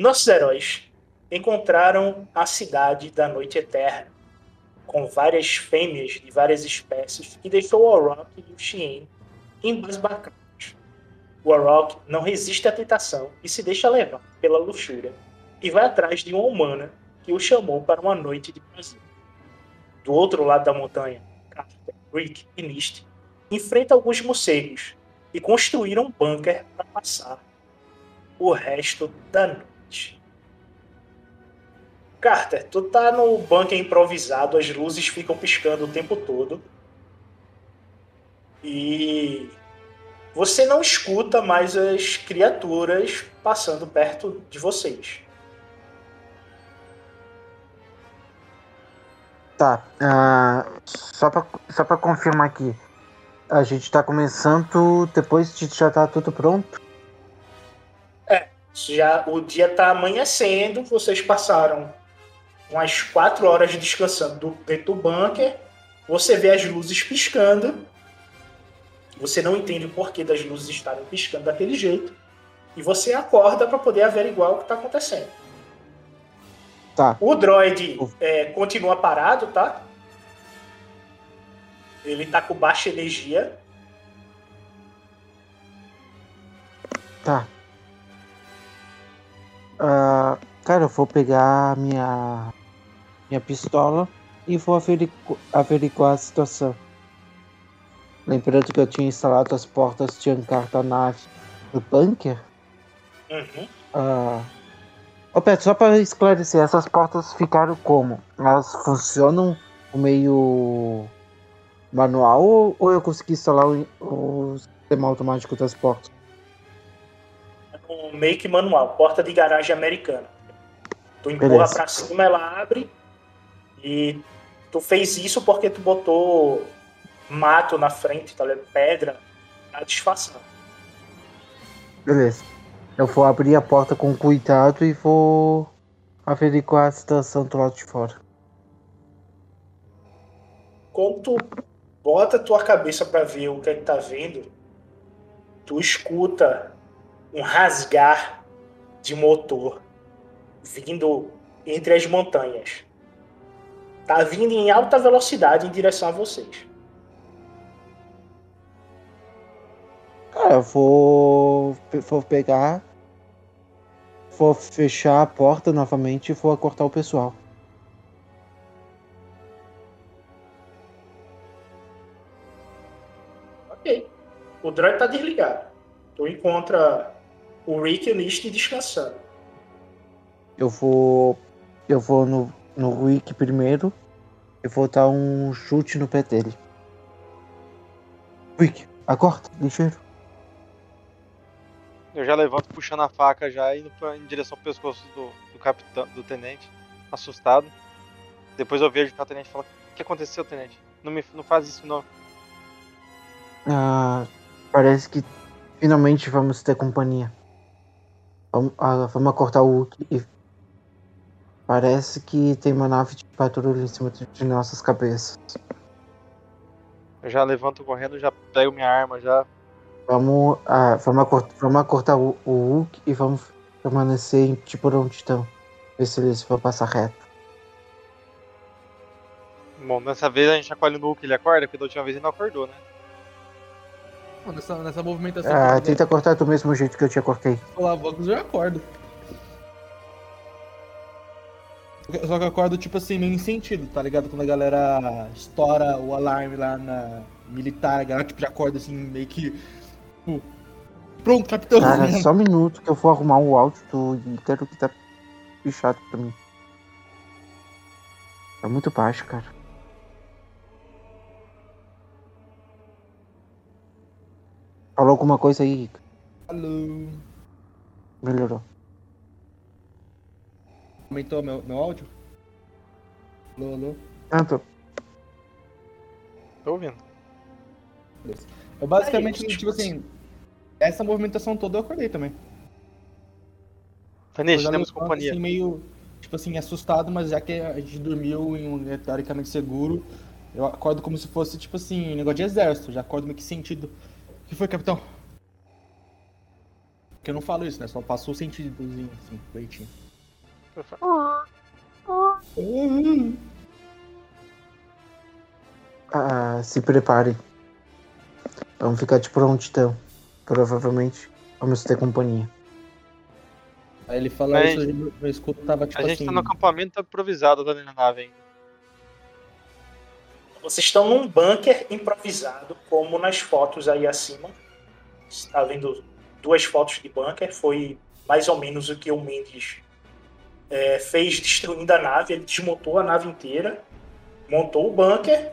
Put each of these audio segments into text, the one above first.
Nossos heróis encontraram a cidade da Noite Eterna, com várias fêmeas de várias espécies, e deixou o Orok e o Xien embasbacados. O Orok não resiste à tentação e se deixa levar pela luxúria, e vai atrás de uma humana que o chamou para uma noite de prazer. Do outro lado da montanha, Carter, Rick e Nist enfrentam alguns morcegos e construíram um bunker para passar o resto da noite. Carter, tu tá no bunker improvisado, as luzes ficam piscando o tempo todo. E você não escuta mais as criaturas passando perto de vocês. Tá, uh, só, pra, só pra confirmar aqui. A gente tá começando depois de já tá tudo pronto? Já o dia tá amanhecendo, vocês passaram umas quatro horas descansando dentro do bunker. Você vê as luzes piscando. Você não entende o porquê das luzes estarem piscando daquele jeito. E você acorda para poder averiguar o que está acontecendo. Tá. O droid é, continua parado, tá? Ele tá com baixa energia. Tá. Uh, cara, eu vou pegar minha minha pistola e vou averiguar, averiguar a situação. Lembrando que eu tinha instalado as portas de da nave no bunker. Uhum. Ah, oh, Pedro, só para esclarecer, essas portas ficaram como? Elas funcionam meio manual ou, ou eu consegui instalar o, o sistema automático das portas? Um make manual, porta de garagem americana. Tu empurra para cima, ela abre e tu fez isso porque tu botou mato na frente, tá ligado? Pedra, pra disfarçar. Beleza. Eu vou abrir a porta com cuidado e vou averiguar a situação do lado de fora. Quando tu bota tua cabeça pra ver o que é que tá vendo, tu escuta um rasgar de motor vindo entre as montanhas. Tá vindo em alta velocidade em direção a vocês. Cara, eu vou, vou pegar, vou fechar a porta novamente e vou cortar o pessoal. Ok. O droid tá desligado. Tu encontra o Rick e o Nist descansando. Eu vou, eu vou no, no Rick primeiro e vou dar um chute no pé dele. Rick, acorda, ligeiro. Eu já levanto puxando a faca já indo pra- em direção ao pescoço do, do capitão, do tenente, assustado. Depois eu vejo que o tenente fala, o que aconteceu, tenente? Não, me, não faz isso não. Ah, parece que finalmente vamos ter companhia. Vamos, ah, cortar o Hulk e parece que tem uma nave de patrulha em cima de nossas cabeças. Eu já levanto correndo, já pego minha arma, já. Vamos, ah, vamos, acor- vamos cortar o, o Hulk e vamos permanecer em tipo onde estão. Ver se eles vão passar reto. Bom, dessa vez a gente acolhe no Hulk, ele acorda, porque da última vez ele não acordou, né? Nessa, nessa movimentação Ah, tenta cortar do mesmo jeito que eu te cortei. falar Vox, eu acordo. Só que eu acordo, tipo assim, meio em sentido, tá ligado? Quando a galera estoura o alarme lá na militar, a galera tipo, já acorda assim, meio que. tipo, Pronto, capitão. Cara, só um minuto que eu vou arrumar o áudio do Ícaro que tá pichado pra mim. É muito baixo, cara. Falou alguma coisa aí, Ícaro? Alô. Melhorou. Aumentou meu, meu áudio? Alô, alô. Ah, tô. Tô ouvindo. Eu basicamente, Aí, tipo assim, essa movimentação toda eu acordei também. Já temos companhia. Assim, meio, tipo assim, assustado, mas já que a gente dormiu em um lugar teoricamente seguro, eu acordo como se fosse, tipo assim, um negócio de exército. Já acordo meio que sentido. O que foi, capitão? Porque eu não falo isso, né? Só passou o sentidozinho, assim, leitinho. Ah, se preparem. Vamos ficar de prontidão. Provavelmente vamos ter companhia. Aí ele fala Mas- isso, meu, meu escudo tava, tipo A gente assim... tá no acampamento, tá improvisado, tá da nave ainda. Vocês estão num bunker improvisado, como nas fotos aí acima. Está vendo duas fotos de bunker. Foi mais ou menos o que o Mendes é, fez destruindo a nave. Ele desmontou a nave inteira, montou o bunker,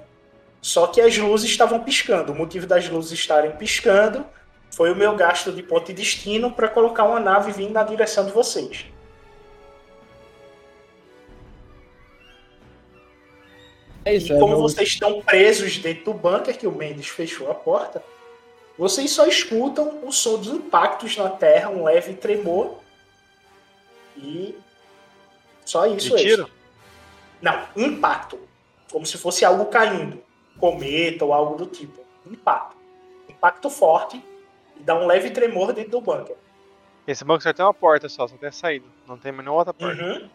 só que as luzes estavam piscando. O motivo das luzes estarem piscando foi o meu gasto de ponto de destino para colocar uma nave vindo na direção de vocês. É isso, E é como meu- vocês estão presos dentro do bunker, que o Mendes fechou a porta, vocês só escutam o som de impactos na terra, um leve tremor. E só isso. De tiro? extra. Não, impacto. Como se fosse algo caindo. Cometa ou algo do tipo. Impacto. Impacto forte e dá um leve tremor dentro do bunker. Esse banco só tem uma porta só, só tem a saída. Não tem nenhuma outra porta. Uhum.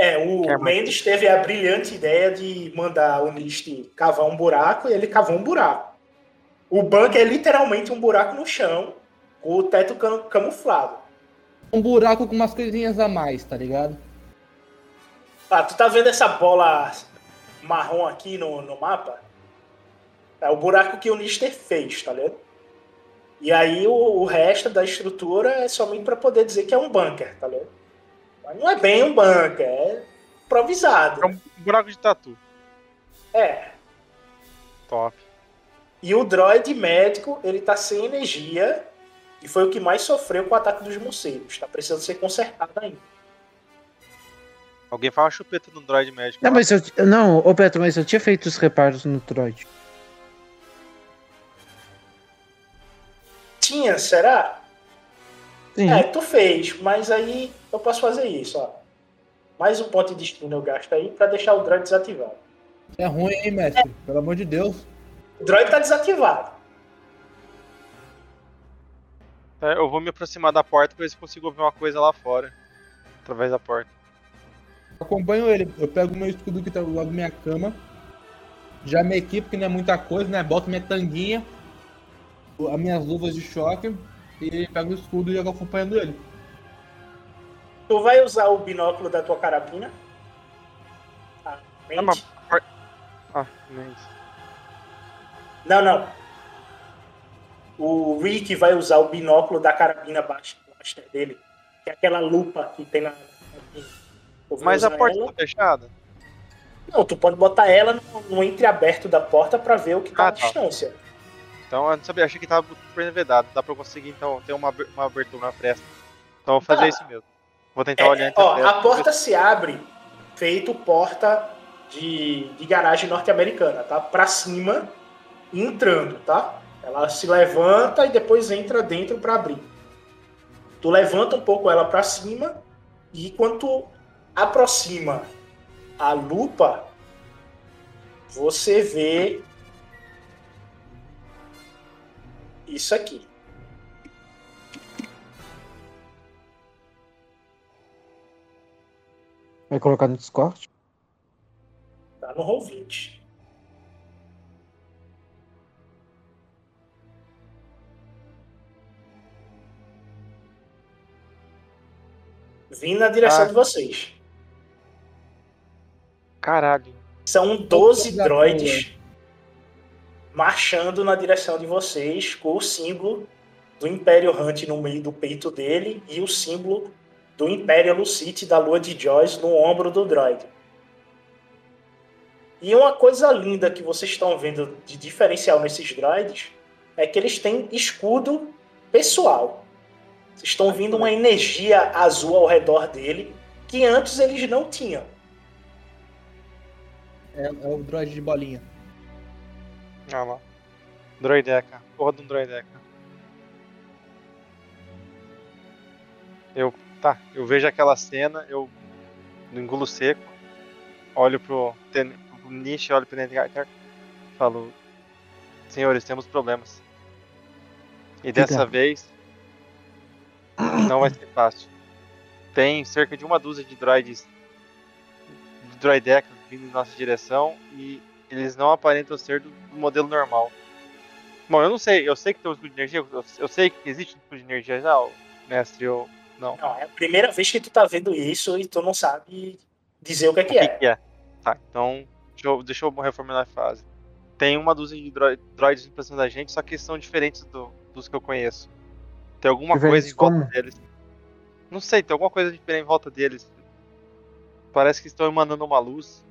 É, o mais? Mendes teve a brilhante ideia de mandar o Nist cavar um buraco e ele cavou um buraco. O bunker é literalmente um buraco no chão, com o teto cam- camuflado. Um buraco com umas coisinhas a mais, tá ligado? Ah, tu tá vendo essa bola marrom aqui no, no mapa? É o buraco que o Nister fez, tá ligado? E aí o, o resto da estrutura é somente para poder dizer que é um bunker, tá ligado? Mas não é bem um bunker, é improvisado. É um buraco de tatu. É, Top. E o droid médico, ele tá sem energia e foi o que mais sofreu com o ataque dos morcegos. Tá precisando ser consertado ainda. Alguém faz uma chupeta no droid médico. Não, lá. mas eu. Não, ô Beto, mas eu tinha feito os reparos no droid. Tinha, será? Sim. É, tu fez, mas aí eu posso fazer isso, ó. Mais um ponto de destino eu gasto aí pra deixar o droid desativado. É ruim, hein, mestre? Pelo amor de Deus. O droid tá desativado. É, eu vou me aproximar da porta pra ver se consigo ouvir uma coisa lá fora. Através da porta. Acompanho ele. Eu pego o meu escudo que tá do lado da minha cama. Já me equipo, que não é muita coisa, né? Boto minha tanguinha, as minhas luvas de choque e pego o escudo e jogo acompanhando ele. Tu vai usar o binóculo da tua carabina. Mente. Ah, mas... ah, nem isso. Não, não. O Rick vai usar o binóculo da carabina Blaster dele, que é aquela lupa que tem na. Mas a porta ela. tá fechada? Não, tu pode botar ela no, no entreaberto da porta pra ver o que tá Ah, à tá. distância. Então eu não sabia, achei que tava super vedado. Dá pra conseguir então ter uma, uma abertura na fresta. Então vou fazer Ah. isso mesmo. Vou tentar É, olhar ó, a pra porta se abre feito porta de, de garagem norte-americana, tá? Pra cima, entrando, tá? Ela se levanta e depois entra dentro pra abrir. Tu levanta um pouco ela pra cima e quando tu aproxima a lupa, você vê isso aqui. Vai colocar no Discord? Tá no roll 20. Vim na direção Ah. de vocês. Caralho. São 12 Coisa droids marchando na direção de vocês com o símbolo do Império Hunt no meio do peito dele e o símbolo do Império Lucite da Lua de Joyce no ombro do droid. E uma coisa linda que vocês estão vendo de diferencial nesses droids é que eles têm escudo pessoal. Vocês estão vendo uma energia azul ao redor dele que antes eles não tinham. É, é o droid de bolinha. Olha lá. Droideca. Porra de um droideca. Eu. Tá, eu vejo aquela cena, eu engulo seco, olho pro, ten, pro Nish, olho pro Nengar falo. Senhores, temos problemas. E dessa Diga. vez não vai ser fácil. Tem cerca de uma dúzia de droids de droidecas vindo em nossa direção e eles não aparentam ser do do modelo normal. Bom, eu não sei, eu sei que tem um escudo de energia, eu, eu sei que existe um escudo de energia já, mestre, eu não. Não, é a primeira vez que tu tá vendo isso e tu não sabe dizer o que é O que que, é. que é? Tá, então deixa eu, deixa eu reformular a frase. Tem uma dúzia de dro- droids em cima da gente, só que são diferentes do- dos que eu conheço. Tem alguma Diferentes coisa em volta como? deles. Não sei, tem alguma coisa diferente em volta deles. Parece que estão emanando uma luz.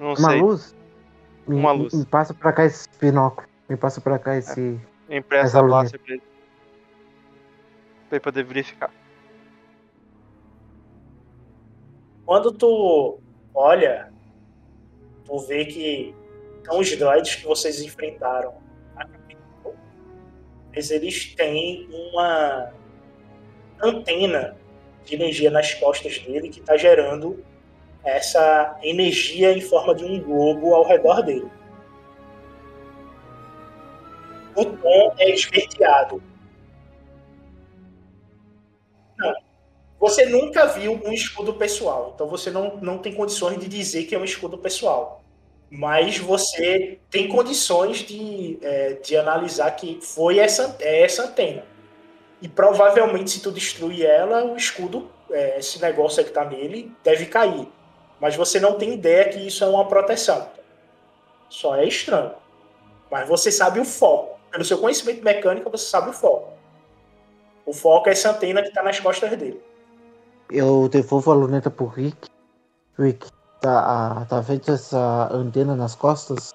Não Uma sei. luz? Me, Uma me- luz. Me passa pra cá esse binóculo. Me passa pra cá esse. Empresta Essa a luz. blaster pra ele. Pra ele poder verificar. Quando tu olha, tu vê que são os droids que vocês enfrentaram mas eles têm uma antena de energia nas costas dele que está gerando essa energia em forma de um globo ao redor dele. O tom é esverdeado. Não. Você nunca viu um escudo pessoal, então você não, não tem condições de dizer que é um escudo pessoal. Mas você tem condições de, é, de analisar que foi essa, é essa antena. E provavelmente, se tu destruir ela, o escudo, é, esse negócio que tá nele, deve cair. Mas você não tem ideia que isso é uma proteção. Só é estranho. Mas você sabe o foco. Pelo seu conhecimento mecânico, você sabe o foco. O foco é essa antena que tá nas costas dele. Eu devolvo a luneta pro Rick. Rick, tá, tá vendo essa antena nas costas?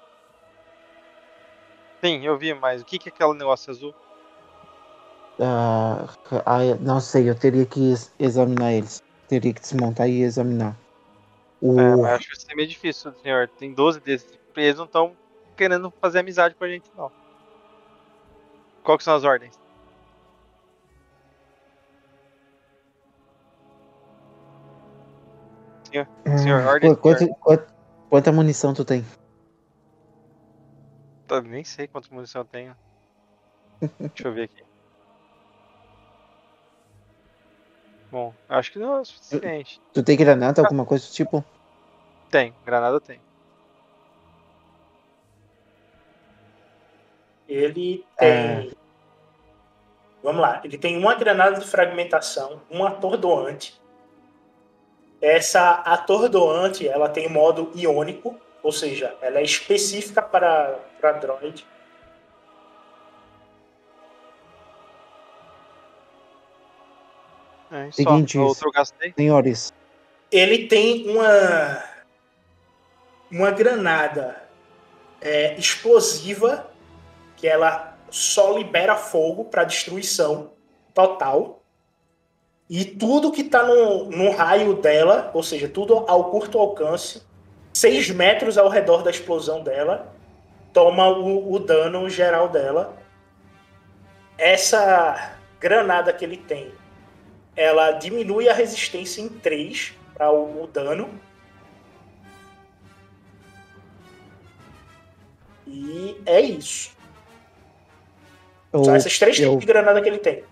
Sim, eu vi, mas o que, que é aquele negócio azul? Ah, ah, não sei, eu teria que ex- examinar eles. Teria que desmontar e examinar. O, É, mas acho que vai ser meio difícil, senhor. Tem 12 desses. Eles não estão querendo fazer amizade com a gente, não. Qual que são as ordens? Senhor, Hum, ordem, qu- quanto- quanto- quanta munição tu tem? Eu nem sei quantas munição eu tenho. Deixa eu ver aqui. Bom, acho que não é o suficiente. Tu tem granada, alguma coisa do tipo? Tem, granada tem. Ele tem. Vamos lá. Ele tem uma granada de fragmentação, uma atordoante. Essa atordoante, ela tem modo iônico, ou seja, ela é específica para, para droid. É. Seguinte, senhores. Ele tem uma uma granada é, explosiva que ela só libera fogo para destruição total. E tudo que está no, no raio dela, ou seja, tudo ao curto alcance, 6 metros ao redor da explosão dela, toma o, o dano geral dela. Essa granada que ele tem, ela diminui a resistência em 3 para o, o dano. E é isso. Eu, São essas três eu, tipos de granada que ele tem.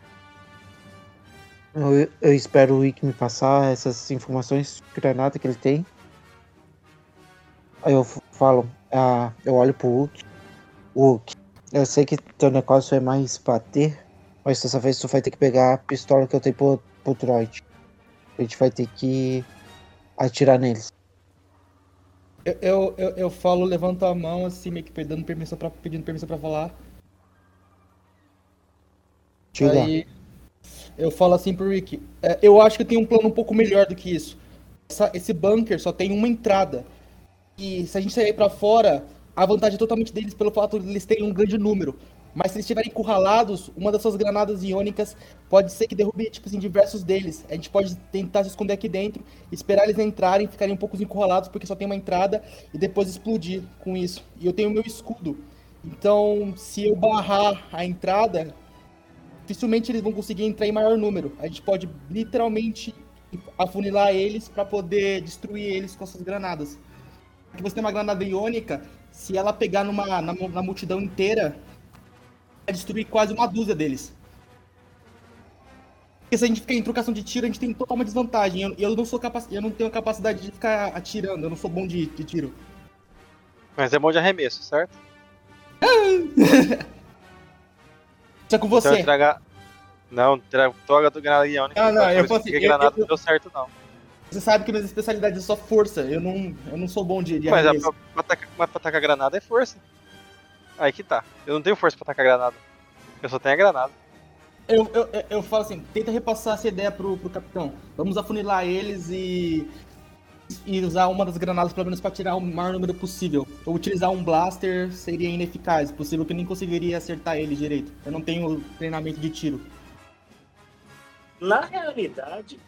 eu, eu espero o Wick me passar essas informações de granada que ele tem. Aí eu falo, ah, eu olho pro Hulk. Hulk, eu sei que teu negócio é mais bater, mas dessa vez tu vai ter que pegar a pistola que eu tenho pro, pro droid. A gente vai ter que atirar neles. Eu, eu, eu, eu falo, levanto a mão assim, meio que pedindo permissão pra, pedindo permissão pra falar. Diga. Aí eu falo assim pro Rick, é, eu acho que eu tenho um plano um pouco melhor do que isso. Essa- esse bunker só tem uma entrada. E se a gente sair pra fora, a vantagem é totalmente deles pelo fato de eles terem um grande número. Mas se eles estiverem encurralados, uma das suas granadas iônicas pode ser que derrube, tipo assim, diversos deles. A gente pode tentar se esconder aqui dentro, esperar eles entrarem, ficarem um pouco encurralados, porque só tem uma entrada, e depois explodir com isso. E eu tenho meu escudo. Então, se eu barrar a entrada, dificilmente eles vão conseguir entrar em maior número. A gente pode literalmente afunilar eles para poder destruir eles com essas granadas. Porque você tem uma granada iônica, se ela pegar numa, na, na multidão inteira, destruir quase uma dúzia deles. Porque se a gente ficar em trocação de tiro, a gente tem total uma desvantagem. Eu, eu não sou capaz, eu não tenho a capacidade de ficar atirando, eu não sou bom de, de tiro. Mas é bom de arremesso, certo? Só com Então você. eu traga... Não, traga toga do granada não, então eu que assim, granada eu- não deu certo, não. Você sabe que minhas especialidades é só força. Eu não, eu não sou bom de, de Mas, a, pra, pra atacar, mas pra atacar granada é força. Aí que tá. Eu não tenho força pra atacar granada. Eu só tenho a granada. Eu, eu, eu- eu falo assim, tenta repassar essa ideia pro, pro capitão. Vamos afunilar eles e. E usar uma das granadas pelo menos pra tirar o maior número possível. Ou utilizar um blaster seria ineficaz. Possível que eu nem conseguiria acertar ele direito. Eu não tenho treinamento de tiro. Na realidade,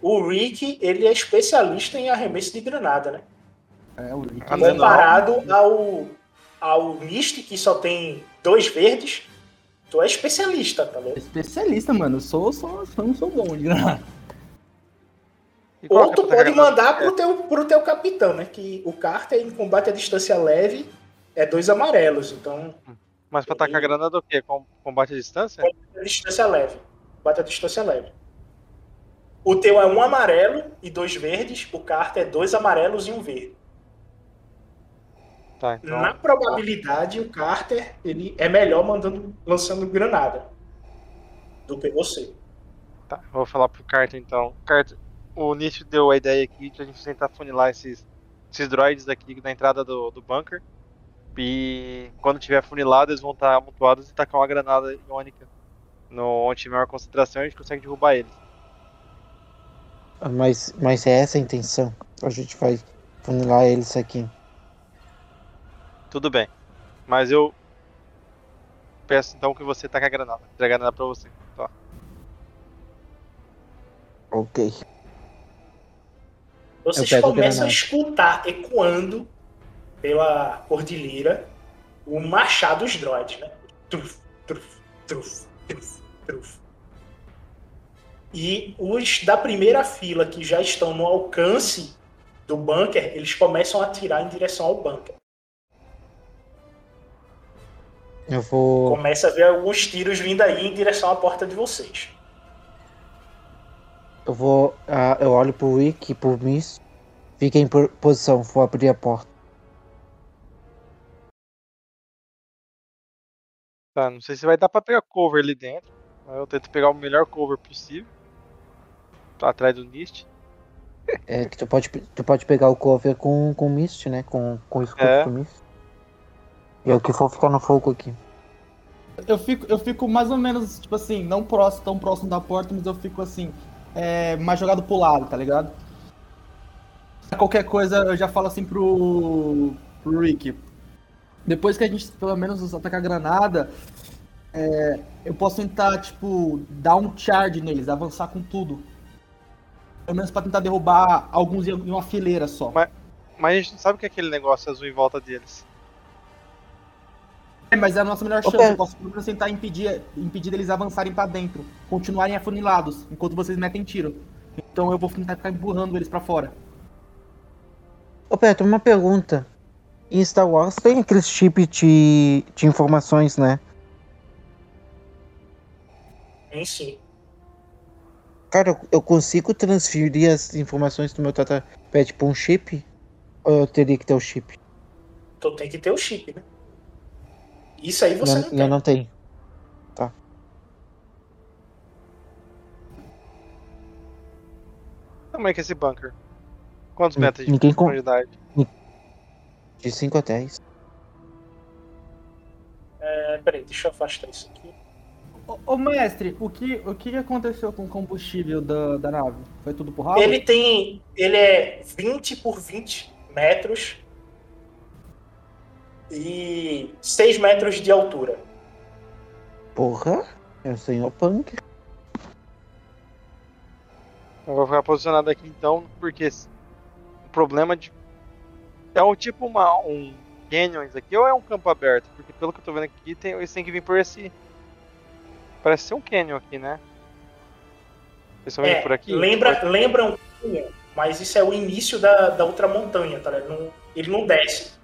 o Rick ele é especialista em arremesso de granada, né? É, o. Ah, é não. Comparado ao, ao Mist, que só tem dois verdes, tu é especialista, tá ligado? Especialista, mano. Eu sou, sou, não sou bom de granada. Qual Ou é tu atacar pode mandar pro teu, pro teu capitão, né? Que o Carter em combate à distância leve é dois amarelos, então Mas pra atacar granada é o quê? Com- Combate à distância? a distância leve. Combate à distância leve. O teu é um amarelo e dois verdes, o Carter é dois amarelos e um verde. Tá, então. Na probabilidade, o Carter ele é melhor mandando, lançando granada do que você. Tá, vou falar pro Carter então. Carter, o Nietzsche deu a ideia aqui de a gente tentar funilar esses, esses droids daqui na entrada do, do bunker. E quando tiver funilado, eles vão estar amontoados e tacar uma granada iônica. No, onde tiver maior concentração, a gente consegue derrubar eles. Mas, mas é essa a intenção. A gente vai funilar eles aqui. Tudo bem. Mas eu peço então que você taque a granada. Entregue a granada pra você. Tá. Ok. Vocês a começam a granada. escutar ecoando pela cordilheira o marchar dos droids, né? Truf, truf, truf, truf, truf. E os da primeira fila que já estão no alcance do bunker, eles começam a atirar em direção ao bunker. Eu vou. Começa a ver alguns tiros vindo aí em direção à porta de vocês. Eu vou. ah, eu olho pro Rick e pro Miss. Fiquem em po- posição, vou abrir a porta. Tá, não sei se vai dar pra pegar cover ali dentro. Mas eu tento pegar o melhor cover possível. Tá atrás do Nist. É que tu pode, tu pode pegar o cover com, com Mist, né? Com, com o escudo É. do Mist. E eu que for ficar no fogo aqui. Eu fico, eu fico mais ou menos, tipo assim, não próximo, tão próximo da porta, mas eu fico assim, é, mais jogado pro lado, tá ligado? Qualquer coisa eu já falo assim pro, pro Rick. Depois que a gente pelo menos atacar a granada, é, eu posso tentar, tipo, dar um charge neles, avançar com tudo. Pelo menos pra tentar derrubar alguns em em uma fileira só. Mas- Mas a gente não sabe o que é aquele negócio azul em volta deles. É, mas é a nossa melhor chance. Pedro. Eu posso pelo menos tentar impedir, impedir eles avançarem pra dentro, continuarem afunilados, enquanto vocês metem tiro. Então eu vou tentar ficar empurrando eles pra fora. Ô Petro, uma pergunta. Em Star Wars tem aqueles chip de, de informações, né? Em si. Cara, eu, consigo transferir as informações do meu Tatapad pra um chip? Ou eu teria que ter o chip? Tu tem que ter o chip, né? Isso aí você Não- não, eu tem. não tenho. Como é que é esse bunker? Quantos metros de ninguém com- profundidade? De 5 a 10. É, peraí, deixa eu afastar isso aqui. Ô, ô, mestre, o que, o que aconteceu com o combustível da, da nave? Foi tudo por ralo? Ele tem. Ele é 20 por 20 metros e 6 metros de altura. Porra, é o senhor Punk. Eu vou ficar posicionado aqui então, porque o problema de. É um tipo uma, um canyon isso aqui ou é um campo aberto? Porque pelo que eu tô vendo aqui, tem, eles têm que vir por esse. Parece ser um canyon aqui, né? Eles estão vindo É, por aqui? lembra, lembra um pouquinho, mas isso é o início da, da outra montanha, tá ligado? Não- ele não desce.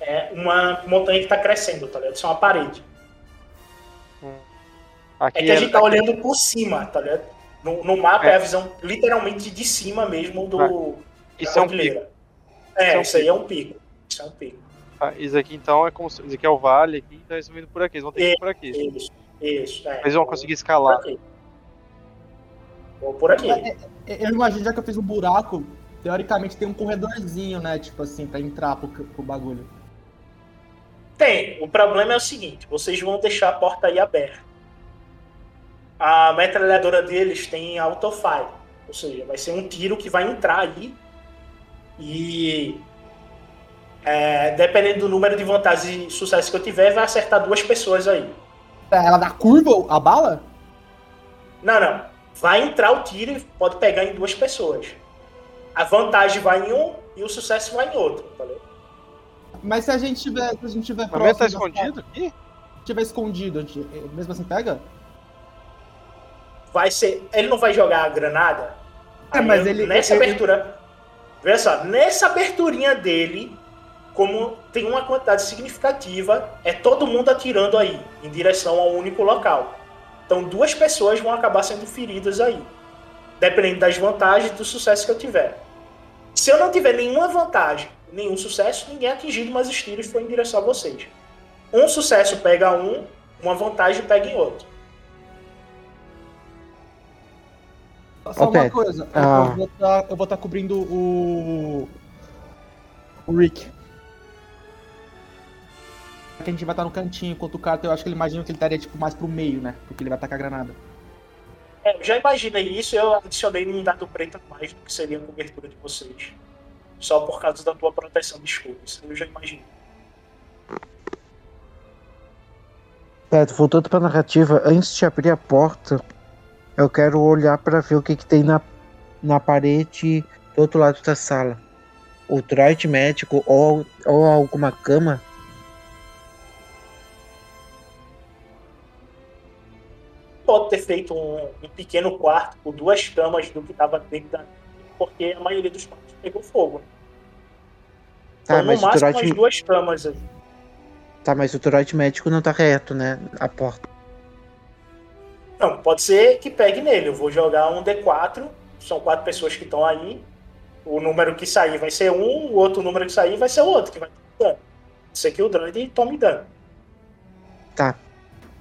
É uma montanha que tá crescendo, tá ligado? Isso é uma parede. Aqui É que a gente tá aqui- olhando por cima, tá ligado? No, no mapa é. É. a visão literalmente de cima mesmo do. Ah, Isso é um pico. É, Isso é um isso aí é um pico. Isso é um pico. Ah, isso aqui então é como se. Isso aqui é o vale aqui, então eles estão vindo por aqui. Eles vão ter que ir por aqui. Isso, isso. É. Eles vão conseguir escalar. Por aqui. Vou por aqui. Eu imagino, já que eu fiz um buraco, teoricamente tem um corredorzinho, né? Tipo assim, pra entrar pro, pro bagulho. Tem. O problema é o seguinte: vocês vão deixar a porta aí aberta. A metralhadora deles tem autofire. Ou seja, vai ser um tiro que vai entrar aí. E. é, dependendo do número de vantagens e sucesso que eu tiver, vai acertar duas pessoas aí. Ela dá curva, a bala? Não, não. Vai entrar o tiro e pode pegar em duas pessoas. A vantagem vai em um e o sucesso vai em outro. Valeu? Mas se a gente tiver, se a gente tiver tá próximo da- escondido aqui? Se tiver escondido, gente- mesmo assim pega? vai ser. Ele não vai jogar a granada? É, Aí mas eu- ele- Nessa ele- abertura. Veja só, nessa aberturinha dele, como tem uma quantidade significativa, é todo mundo atirando aí, em direção ao único local. Então duas pessoas vão acabar sendo feridas aí. Dependendo das vantagens e do sucesso que eu tiver. Se eu não tiver nenhuma vantagem, nenhum sucesso, ninguém é atingido, mas os tiros foram em direção a vocês. Um sucesso pega um, uma vantagem pega em outro. Só Ok. uma coisa, eu- Ah. eu vou estar eu vou tá cobrindo o. O Rick. Que a gente vai estar no cantinho, enquanto o Carter, eu acho que ele imagina que ele estaria tipo, mais pro meio, né? Porque ele vai tacar a granada. É, eu já imaginei isso eu adicionei num dado preto a mais do que seria a cobertura de vocês. Só por causa da tua proteção de escudo. Isso eu já imaginei. Petro, voltando pra narrativa, antes de abrir a porta, eu quero olhar pra ver o que, que tem na, na parede do outro lado da sala. O droid médico ou, ou alguma cama. pode ter feito um, um pequeno quarto com duas camas do que estava dentro da porque a maioria dos quartos pegou fogo. Tá, então, no mas o máximo, as duas camas aí. Tá, mas o trote médico não tá reto, né? A porta. Não, pode ser que pegue nele. Eu vou jogar um D4. São quatro pessoas que estão aí. O número que sair vai ser um, o outro número que sair vai ser o outro, que vai ter dano. Isso aqui o droid tome dano. Tá.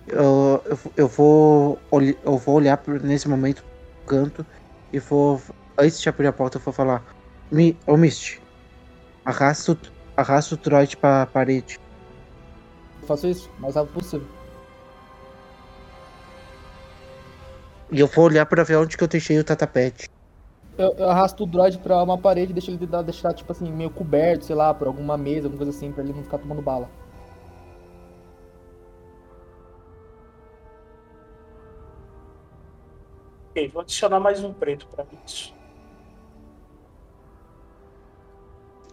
Eu, eu, eu vou eu vou olhar nesse momento pro canto e vou antes de abrir a porta eu vou falar Mi, ô Misty, arrasta o, arrasta o trote pra parede. Eu faço isso o mais rápido possível. E eu vou olhar pra ver onde que eu deixei o tatapete. Eu, eu arrasto o droid pra uma parede e deixo ele deixar, tipo assim, meio coberto, sei lá, por alguma mesa, alguma coisa assim, pra ele não ficar tomando bala. Ok, vou adicionar mais um preto pra isso.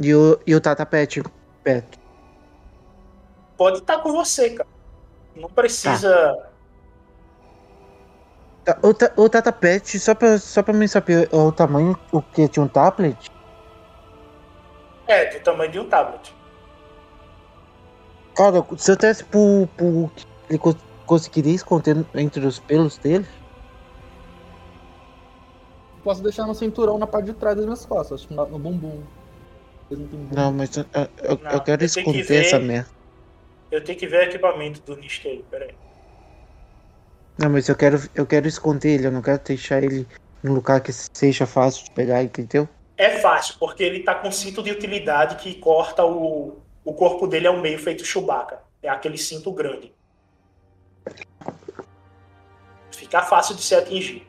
E o, e o tatapete perto. Pode estar com você, cara. Não precisa. Tá, O, ta- o tatapete, só pra, só pra mim saber o tamanho, o que? Tinha um tablet? É, do tamanho de um tablet. Cara, se eu pro, pro Hulk, ele cons- conseguiria esconder entre os pelos dele? Posso deixar no cinturão na parte de trás das minhas costas, no bumbum. Não. Não, mas eu, eu- Não, eu quero eu tenho que esconder ver. essa merda. Eu tenho que ver o equipamento do Nisk aí, peraí. Não, mas eu quero, eu quero esconder ele, eu não quero deixar ele num lugar que seja fácil de pegar, entendeu? É fácil, porque ele tá com cinto de utilidade que corta o, o corpo dele ao meio, feito Chewbacca. É aquele cinto grande. Fica fácil de se atingir.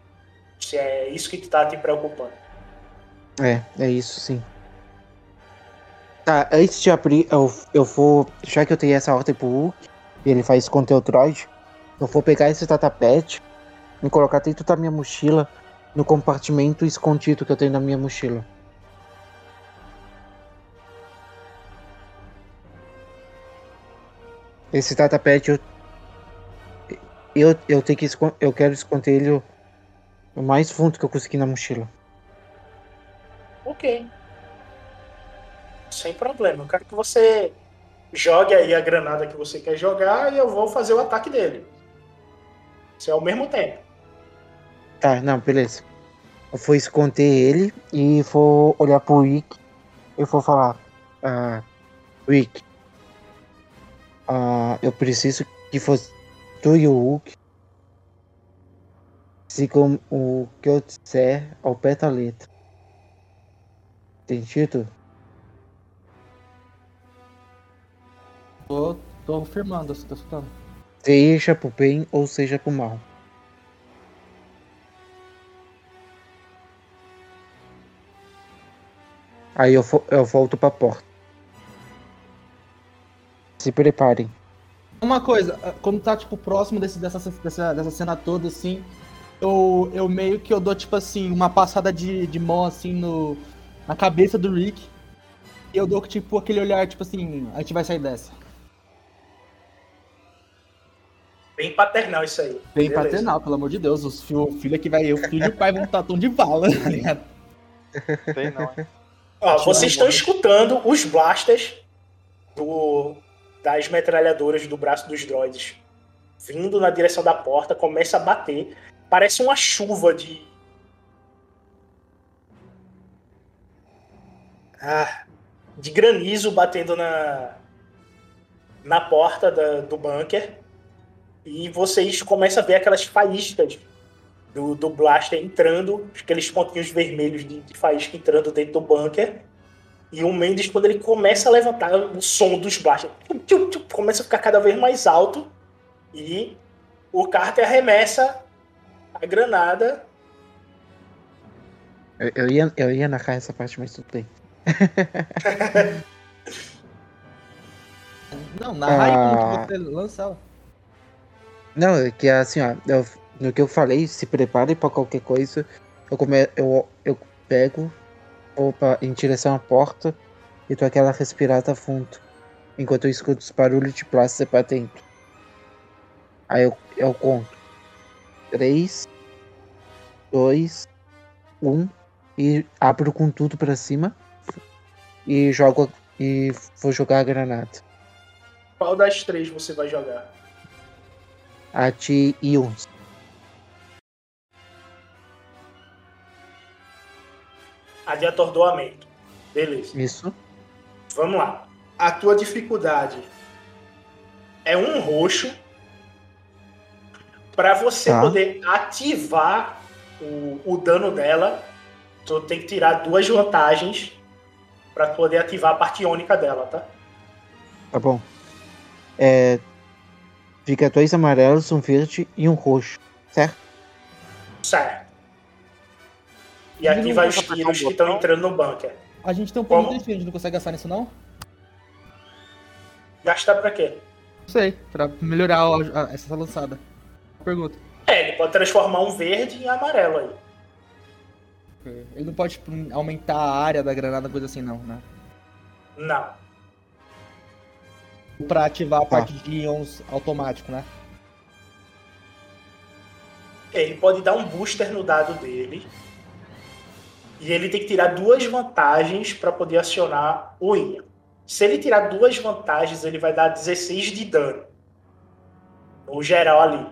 Se é isso que tá te preocupando. É, é isso sim. Tá, antes de abrir, eu, eu vou. Já que eu tenho essa ordem pro e ele faz esconder o droid, eu vou pegar esse tatapete e colocar dentro da minha mochila, no compartimento escondido que eu tenho na minha mochila. Esse tatapete eu. Eu, eu tenho que Eu quero esconder ele o- mais fundo que eu conseguir na mochila. Ok. Sem problema. Eu quero que você jogue aí a granada que você quer jogar e eu vou fazer o ataque dele. Isso é ao mesmo tempo. Tá, não, beleza. Eu vou esconder ele e vou olhar pro Rick e vou falar. Ah, Rick, ah, eu preciso que fosse tu e o Hulk sigam o que eu disser ao pé da letra. Entendido? Tô, tô firmando, tô escutando. Seja pro bem ou seja pro mal. Aí eu, eu volto pra porta. Se preparem. Uma coisa, ah, quando tá, tipo, próximo desse, dessa, dessa, dessa cena toda, assim, eu, eu meio que eu dou, tipo assim, uma passada de, de mão, assim, no, na cabeça do Rick. E eu dou, tipo, aquele olhar, tipo assim, a gente vai sair dessa. Bem paternal isso aí. Bem Beleza. paternal, pelo amor de Deus. Os filho, o filho aqui vai eu, o filho e o pai vão estar tão de bala, tá ligado? Tem não, hein? Ó, vocês estão bomba. escutando os blasters do, das metralhadoras do braço dos droids vindo na direção da porta, começa a bater. Parece uma chuva de. Ah, de granizo batendo na, na porta da- do bunker. E vocês começam a ver aquelas faíscas do, do blaster entrando, aqueles pontinhos vermelhos de, de faísca entrando dentro do bunker. E o Mendes, quando ele começa a levantar, o som dos blasters começa a ficar cada vez mais alto. E o Carter arremessa a granada. Eu, eu ia, eu ia narrar essa parte, mas tudo bem. Não, narra aí Ah. como que você lança ela. Não, é que assim, ó, eu- no que eu falei, se prepare pra qualquer coisa. Eu, come, eu, eu pego, vou pra, em direção à porta e dou aquela respirada fundo. Enquanto eu escuto os barulhos de plástico pra dentro. Aí eu, eu conto. 3, 2, 1 e abro com tudo pra cima e jogo e vou jogar a granada. Qual das três você vai jogar? A de íons. A de atordoamento. Beleza. Isso. Vamos lá. A tua dificuldade é um roxo. Para você Tá. poder ativar o, o dano dela, tu tem que tirar duas vantagens para poder ativar a parte iônica dela, tá? Tá bom. É, fica dois amarelos, um verde e um roxo, certo? Certo. E aqui vai os tiros que estão entrando no bunker. A gente tem um ponto Como? de destino, a gente não consegue gastar nisso não? Gastar pra quê? Não sei, pra melhorar a- a- essa lançada. Pergunta. É, ele pode transformar um verde em amarelo aí. Ele não pode tipo, aumentar a área da granada, coisa assim não, né? Não. Pra ativar a Tá. parte de íons automático, né? Ele pode dar um booster no dado dele. E ele tem que tirar duas vantagens para poder acionar o Ian. Se ele tirar duas vantagens, ele vai dar 16 de dano. No geral ali.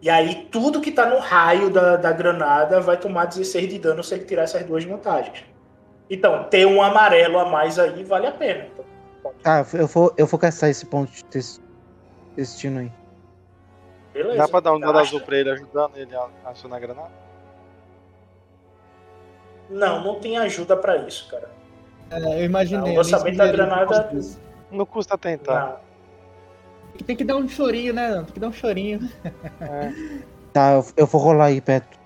E aí tudo que tá no raio da, da granada vai tomar 16 de dano se ele tirar essas duas vantagens. Então, ter um amarelo a mais aí vale a pena. Então, Tá, eu vou, eu vou gastar esse ponto de des- destino aí. beleza. Dá pra dar um dado azul pra ele, ajudando ele a acionar a granada? Não, não tem ajuda para isso, cara. É, eu imaginei. Não, o orçamento da granada-. Não custa tentar. Não. Tem que dar um chorinho, né? Tem que dar um chorinho. Tá, eu, eu vou rolar aí, Beto.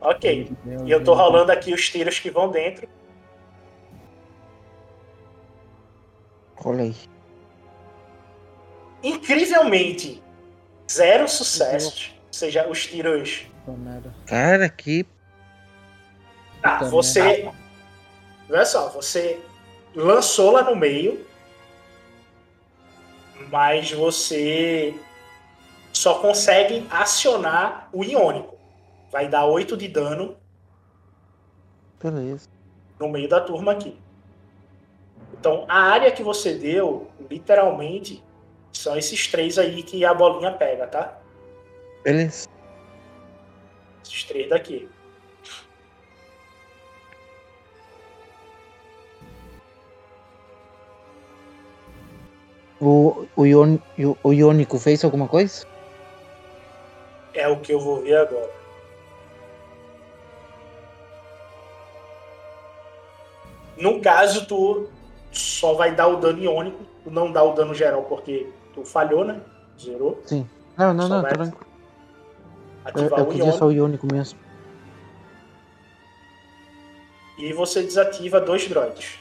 Ok. E eu tô rolando aqui os tiros que vão dentro. Rolei. Incrivelmente, zero sucessos. Ou seja, os tiros. Cara, que. Tá, você. Olha só, você lançou lá no meio. Mas você só consegue acionar o iônico. Vai dar 8 de dano Beleza. no meio da turma aqui. Então, a área que você deu, literalmente, são esses três aí que a bolinha pega, tá? Beleza. Esses três daqui. O, o, ion, o, o iônico fez alguma coisa? É o que eu vou ver agora. No caso, tu só vai dar o dano iônico, tu não dá o dano geral porque tu falhou, né? Zerou. Sim. Não, não, Só não, vai. Eu, Ativar eu o queria iônico. só o iônico mesmo. E você desativa dois droids.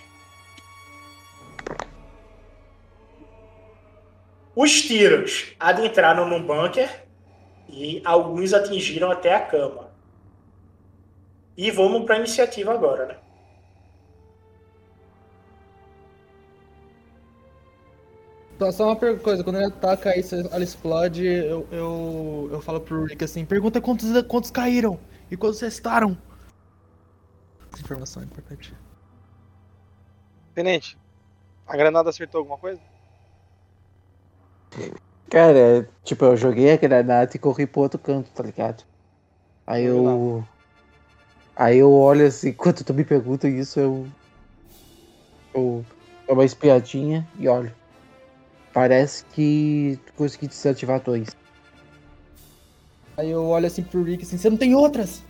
Os tiros adentraram num bunker e alguns atingiram até a cama. E vamos para a iniciativa agora, né? Só- Só uma coisa, quando ele ataca isso, ela explode, eu, eu, eu falo pro Rick assim, pergunta quantos, quantos caíram e quantos restaram. Essa informação é importante. Tenente, a granada acertou alguma coisa? Cara, tipo, eu joguei a granada e corri pro outro canto, tá ligado? Aí eu. Aí eu olho assim, quando tu me pergunta isso, eu. Eu dou uma espiadinha e olho. Parece que tu consegui desativar dois. Aí eu olho assim pro Rick assim, você não tem outras?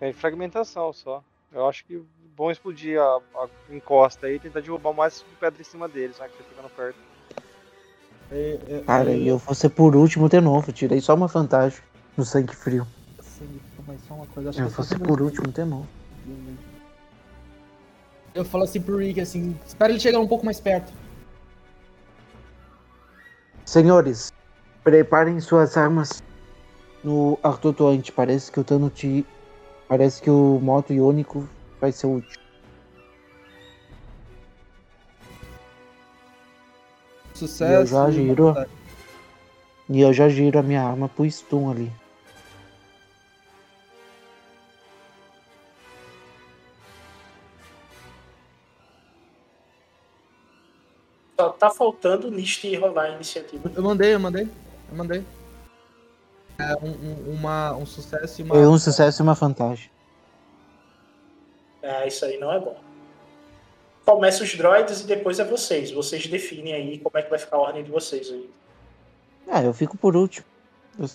Tem fragmentação só. Eu acho que bom explodir a, a encosta aí e tentar derrubar o mais de pedra em cima deles, já que tá ficando perto. É, é, Cara, é, e eu vou ser por último de novo. Tirei só uma vantagem no sangue frio. assim, mas só uma coisa, acho Eu que vou ser por último de novo. Eu falo assim pro Rick assim, espera ele chegar um pouco mais perto. Senhores, preparem suas armas no artotoante. Parece que o Tano te. Parece que o moto iônico vai ser útil. Sucesso. já e girou? vontade. E eu já giro a minha arma pro stun ali. Só tá faltando o Nist rolar a iniciativa. Eu mandei, eu mandei. Eu mandei. É um, um, uma, um sucesso e uma. Foi um sucesso e uma vantagem. É, isso aí não é bom. Começa os droids e depois é vocês. Vocês definem aí como é que vai ficar a ordem de vocês aí. Ah, eu fico por último. Eu-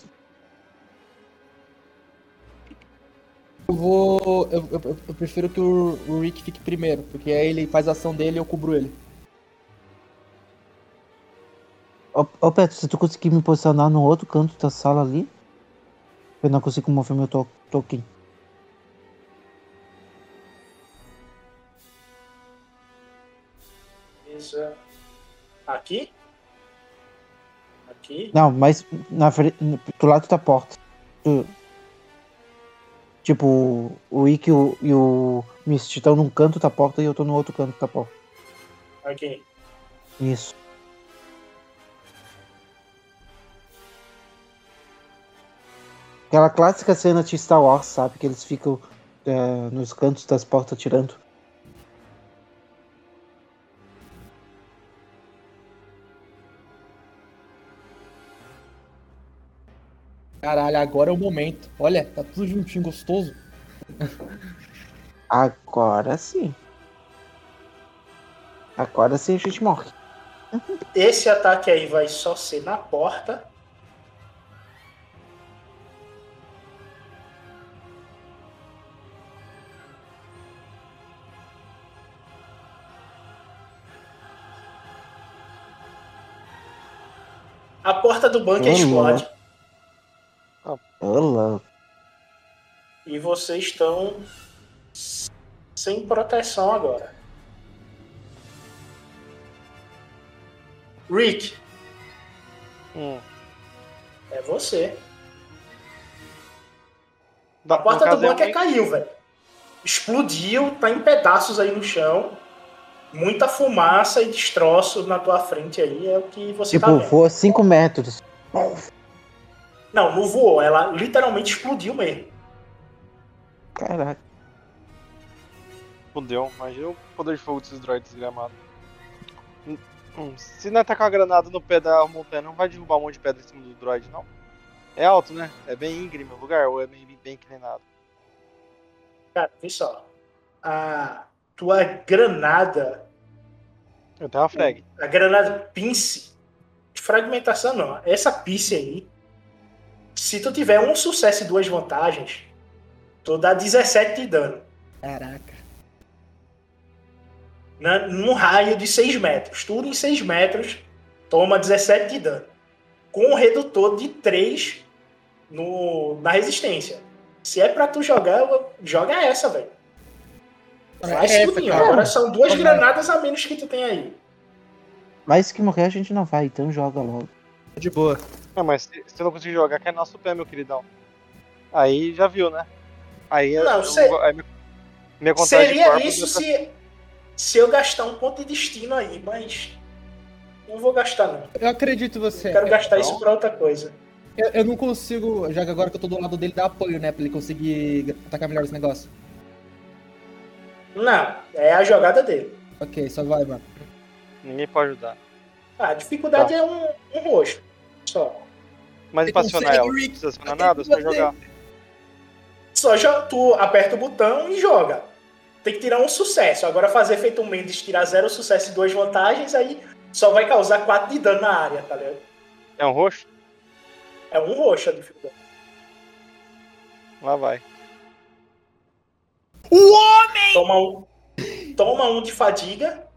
Eu vou. Eu, eu, eu prefiro que o, o Rick fique primeiro, porque aí ele faz a ação dele e eu cubro ele. Ô, ô Petro, se tu conseguir me posicionar no outro canto da sala ali, eu não consigo mover meu to token. Beleza. Aqui? Aqui? Não, mas na frente, do lado da porta. Tipo, o Ick e o, e o Mist estão num canto da porta e eu tô no outro canto da porta. Aqui. Isso. Aquela clássica cena de Star Wars, sabe? Que eles ficam é, nos cantos das portas tirando. Caralho, agora é o momento. Olha, tá tudo juntinho, gostoso. Agora sim. Agora sim a gente morre. Esse ataque aí vai só ser na porta. A porta do bunker Ô, explode. Louco. E vocês estão sem proteção agora. Rick, Hum. é você. Da A porta do é bunker caiu, velho. Explodiu, tá em pedaços aí no chão. Muita fumaça e destroço na tua frente aí, é o que você tá Tipo, vendo. voa 5 metros. Não, não voou, ela literalmente explodiu mesmo. Caraca. Fudeu, imagina o poder de fogo desses droids desgramados. Hum, hum, Se não tacar a granada no pé da montanha, não vai derrubar um monte de pedra em cima do droid, não? É alto, né? É bem íngreme o lugar ou é bem, bem inclinado? Cara, vê só. A tua granada, Eu tenho uma frag. a granada pince, de fragmentação não. Essa pince aí, se tu tiver um sucesso e duas vantagens, tu dá 17 de dano. Caraca. na- num raio de 6 metros. Tudo em 6 metros toma 17 de dano. Com um redutor de 3 no, na resistência. Se é pra tu jogar, joga essa, velho. Faz É tudinho. cara. Agora são duas granadas a menos que tu tem aí. Mas que morrer a gente não vai, então joga logo. De boa. Não, mas se, se eu não conseguir jogar, cai no nosso pé, meu queridão. Aí já viu, né? Aí, Não, eu, cê- aí minha, minha contagem Seria isso é pra- se, se eu gastar um ponto de destino aí, mas não vou gastar não. Eu acredito você. Quero gastar então. isso pra outra coisa. Eu, eu não consigo, já que agora que eu tô do lado dele, dar apoio, né? Pra ele conseguir atacar melhor esse negócio. Não, é a jogada dele. Ok, só vai, mano. Ninguém pode ajudar. Ah, a dificuldade Tá. é um, um roxo. Só. Mas Você pra acionar consegue, ela, não precisa acionar nada, só jogar. Só jo- tu aperta o botão e joga. Tem que tirar um sucesso. Agora fazer feito um Mendes, tirar zero sucesso e duas vantagens, aí só vai causar 4 de dano na área, tá ligado? É um roxo? É um roxo a dificuldade. Lá vai. Toma um, toma um de fadiga.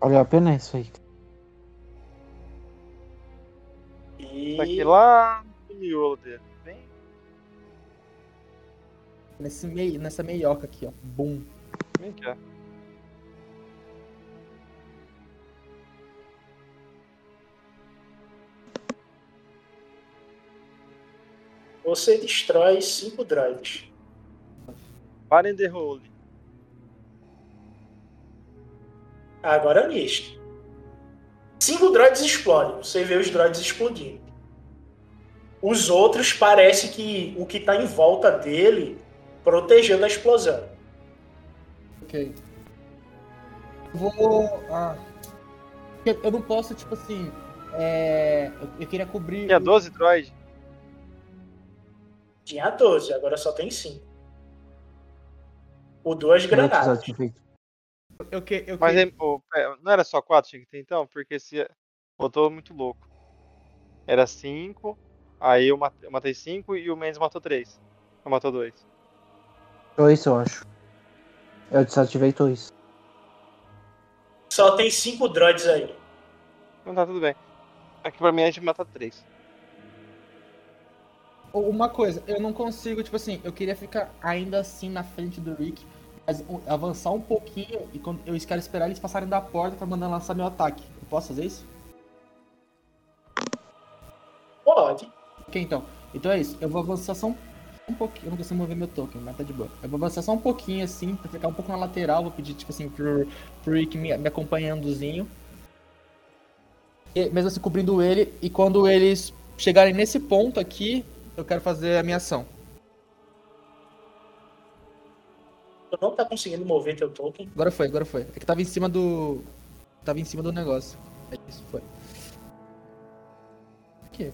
Olha a pena isso aí. E. Tá aqui lá no miolo dele. Bem, Nesse meio, nessa meioca aqui, ó. Bum. que é. Você destrói 5 droids. Parem de role. Agora é o. Cinco droids explodem. Você vê os droids explodindo. Os outros parece que o que tá em volta dele protegeu da explosão. Ok. Vou. Ah. Eu não posso, tipo assim. É... Eu, queria cobrir. Tinha 12 droid. Tinha 12, agora só tem 5. O duas granadas. Eu, que, eu Mas que- é- ô, pera, não era só 4 tinha que ter então? Porque se. Botou muito louco. Era 5, aí eu matei, 5 e o Mendes matou 3. Eu matou 2. Dois, eu acho. Eu desativei dois. Só tem 5 droids aí. Não tá tudo bem. Aqui pra mim a gente mata 3. Uma coisa, eu não consigo, tipo assim, eu queria ficar ainda assim na frente do Rick, mas avançar um pouquinho e quando eu quero esperar eles passarem da porta pra mandar lançar meu ataque. Eu posso fazer isso? Pode. Ok, então. Então é isso. Eu vou avançar só um, um pouquinho. Eu não consigo mover meu token, mas tá de boa. Eu vou avançar só um pouquinho assim, pra ficar um pouco na lateral. Vou pedir, tipo assim, pro, pro Rick me, me acompanhandozinho. E, mesmo assim, cobrindo ele. E quando eles chegarem nesse ponto aqui, eu quero fazer a minha ação. Tu não tá conseguindo mover teu token. Agora foi, agora foi. É que tava em cima do. Tava em cima do negócio. É isso, foi. Aqui.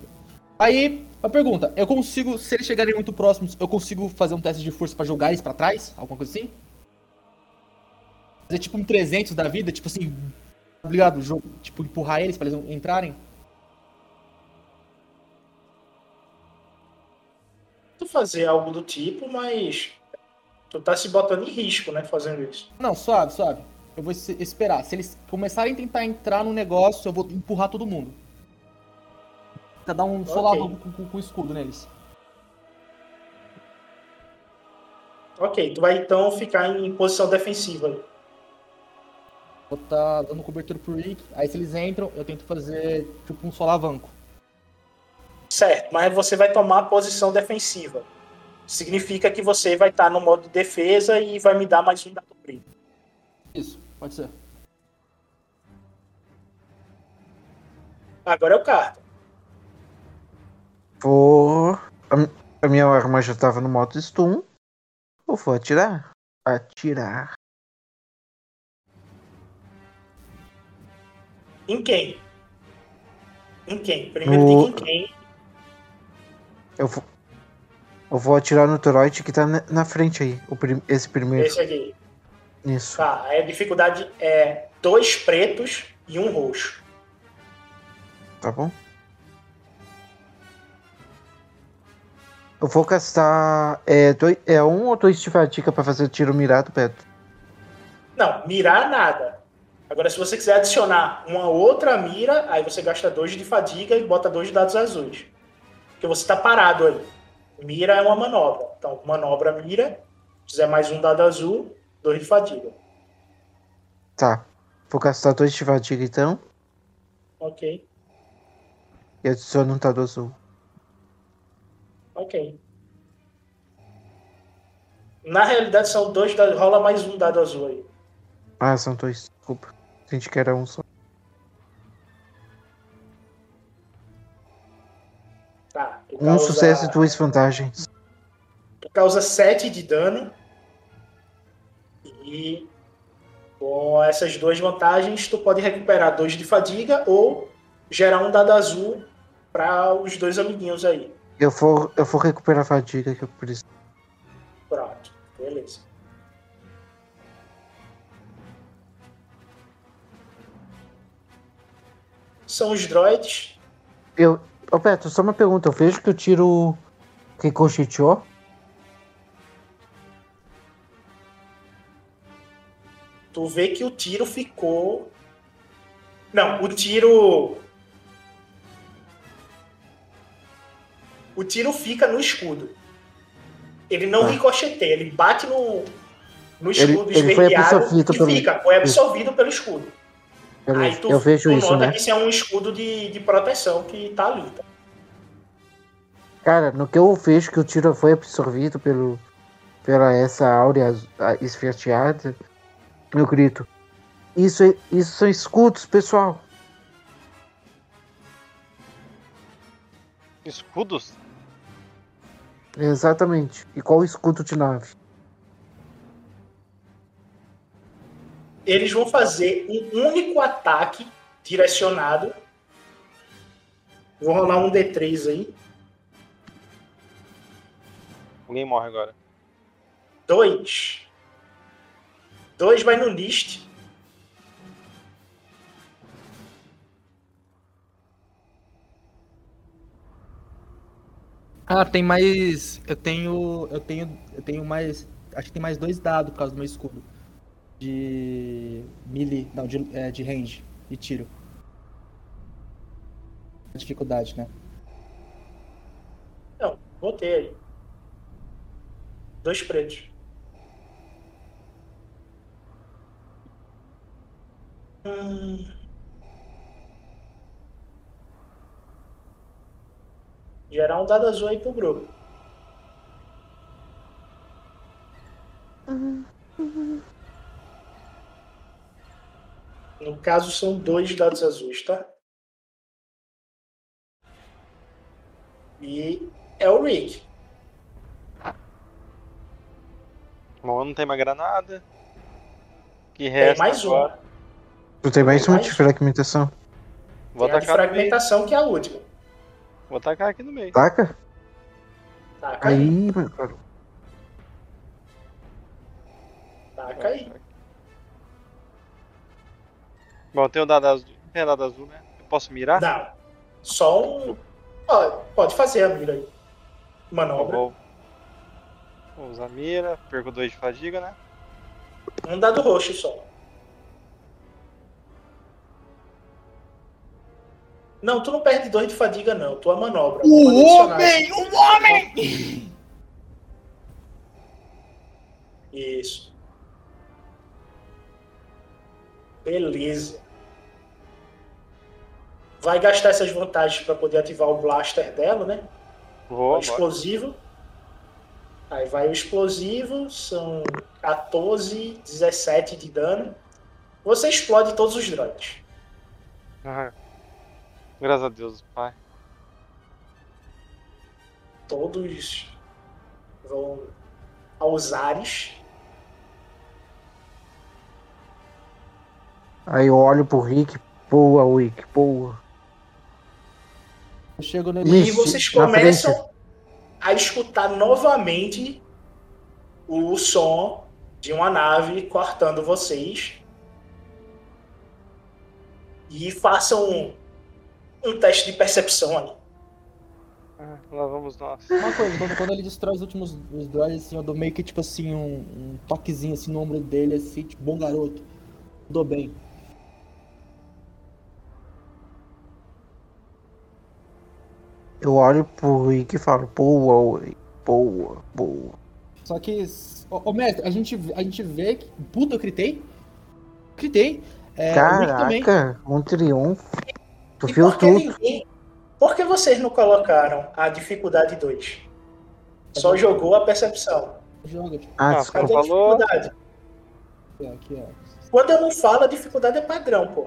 Aí, a pergunta, eu consigo, se eles chegarem muito próximos, eu consigo fazer um teste de força pra jogar eles pra trás? Alguma coisa assim? Fazer tipo um 300 da vida, tipo assim, obrigado, jogo, tipo empurrar eles pra eles entrarem? Tu fazer algo do tipo, mas. Tu tá se botando em risco, né? Fazendo isso. Não, suave, suave. Eu vou esperar. Se eles começarem a tentar entrar no negócio, eu vou empurrar todo mundo. Pra dar um solavão com, com, com escudo neles. Ok, tu vai então ficar em posição defensiva. Vou tá dando cobertura pro Rick. Aí se eles entram, eu tento fazer tipo um solavanco. Certo, mas você vai tomar a posição defensiva. Significa que você vai estar no modo de defesa e vai me dar mais um dado primo. Isso, pode ser. Agora é o Carter. Vou. A, mi- a minha arma já tava no modo stun. Eu vou atirar. Atirar. Em quem? Em quem? Primeiro No- tem em quem. Eu vou. Eu vou atirar no Toroid que tá na, frente aí. O prim- esse primeiro. Esse aqui. Isso. Tá, aí a dificuldade é dois pretos e um roxo. Tá bom? Eu vou gastar. É, dois, é um ou dois de fadiga pra fazer tiro mirado, Pedro? Não, mirar nada. Agora, se você quiser adicionar uma outra mira, aí você gasta dois de fadiga e bota dois dados azuis. Porque você tá parado aí. Mira é uma manobra. Então, manobra, mira. Se fizer mais um dado azul, dois de fadiga. Tá. Vou gastar dois de fadiga então. Ok, E adiciono um dado azul. ok. Na realidade, são dois dados. Rola mais um dado azul aí. Ah, são dois. Desculpa. Senti que era um só. Um sucesso e duas vantagens. Tu causa 7 de dano. E com essas duas vantagens, tu pode recuperar dois de fadiga ou gerar um dado azul para os dois amiguinhos aí. Eu vou, eu vou recuperar a fadiga que eu preciso. Pronto, beleza. São os droids. Eu. Ô, Beto, só uma pergunta. Eu vejo que o tiro ricocheteou. Tu vê que o tiro ficou. Não, o tiro. O tiro fica no escudo. Ele não Ah. ricocheteia, ele bate no, no Ele- escudo ele foi esverdeado absorvido e fica, foi absorvido pelo escudo. Eu, Aí tu, eu vejo tu isso, nota né? que isso é um escudo de, de proteção que tá ali. Tá? Cara, no que eu vejo que o tiro foi absorvido pelo, pela essa áurea esverdeada, eu grito. Isso, é, isso são escudos, pessoal. Escudos? Exatamente. E qual escudo de nave? Eles vão fazer um único ataque direcionado. Vou rolar um D3 aí. Alguém morre agora. Dois. Dois vai no list. Ah, tem mais. Eu tenho. Eu tenho. Eu tenho mais. Acho que tem mais dois dados por causa do meu escudo. De. melee. Não, de, é, de range. De tiro. Dificuldade, né? Não, botei aí. Dois pretos. Hum. Gerar um dado azul aí pro grupo. No caso, são dois dados azuis, tá? E é o Rick. Bom, não tem mais granada. Que Tem resta mais um. agora? Tu tem mais Tem uma mais? de fragmentação. Vou Tem a de atacar meio. fragmentação, que é a última. Vou atacar aqui no meio. Taca? Taca aí. Aí, meu cara. Taca aí. Bom, tem o dado azul. Tem o dado azul, né? Eu posso mirar? Não. Só um. Ó, Pode fazer a mira aí. Eu Manobra. vou... vou usar mira, perco dois de fadiga, né? Um dado roxo só. Não, tu não perde dois de fadiga, não. Tua manobra. O homem! O homem! Isso. Beleza. Vai gastar essas vantagens para poder ativar o blaster dela, né? Vou, o explosivo. Aí vai o explosivo, são 14, 17 de dano. Você explode todos os droids. Ah, Graças a Deus, pai. Todos vão aos ares. Aí eu olho pro Rick. Boa, Rick, boa. Eu chego nele. E vocês começam a escutar novamente o som de uma nave cortando vocês. E façam um, um teste de percepção ali. Ah, lá vamos nós. Uma coisa, quando, quando ele destrói os últimos os droids, assim, eu dou meio que tipo assim, um, um toquezinho assim no ombro dele, assim, tipo, bom garoto. Dou bem. Eu olho pro Rick e falo, boa, boa, boa. Só que, ô, ô, mestre, a gente, a gente vê que. Puta, eu critei? Critei. É. Caraca, um triunfo. Tu E viu por que tudo. ninguém. Por que vocês não colocaram a dificuldade 2? Só jogou a percepção. Joga, Ah, Ah, desculpa. Cadê a falou. dificuldade? aqui, ó, aqui, ó. Quando eu não falo, a dificuldade é padrão, pô.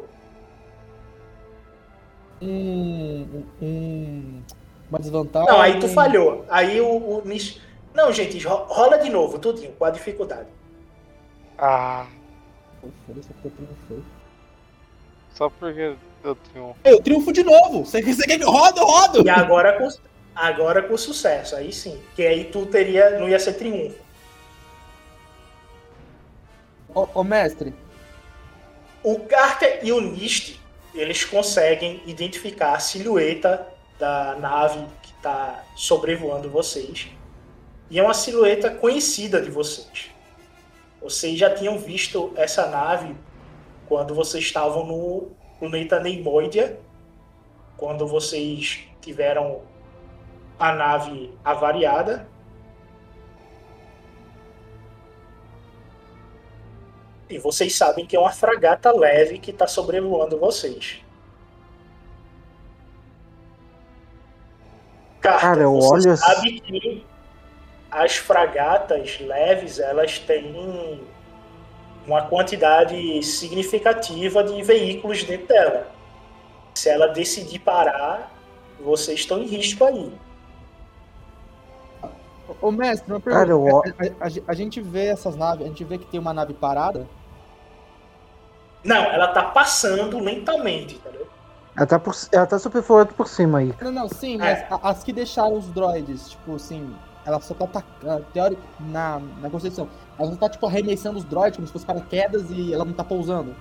Um, um, uma desvantagem. Não, aí tu falhou. Aí o, o Nish- Não, gente, ro- rola de novo, tudinho, com a dificuldade. Ah, só porque eu tenho. Eu triunfo de novo! Você, você quer que eu rodo? Eu rodo! E agora com, agora com sucesso, aí sim. Que aí tu teria. Não ia ser triunfo. Ô, ô, mestre, O Carter e o Nist, eles conseguem identificar a silhueta da nave que está sobrevoando vocês. E é uma silhueta conhecida de vocês. Vocês já tinham visto essa nave quando vocês estavam no planeta Neimoidia, quando vocês tiveram a nave avariada. E vocês sabem que é uma fragata leve que está sobrevoando vocês. Carter, Cara, eu você olho assim- sabe que as fragatas leves elas têm uma quantidade significativa de veículos dentro dela. Se ela decidir parar, Vocês estão em risco aí. Ô, mestre, uma Cara, pergunta. eu- A, a- a- a gente vê essas naves, a gente vê que tem uma nave parada. Não, ela tá passando lentamente, entendeu? Ela tá, por, ela tá por cima aí. Não, não, sim, mas É. a- as que deixaram os droids, tipo assim, ela só tá atacando, teórico, na, na concepção, ela só tá, tipo, arremessando os droids como se fosse paraquedas e ela não tá pousando.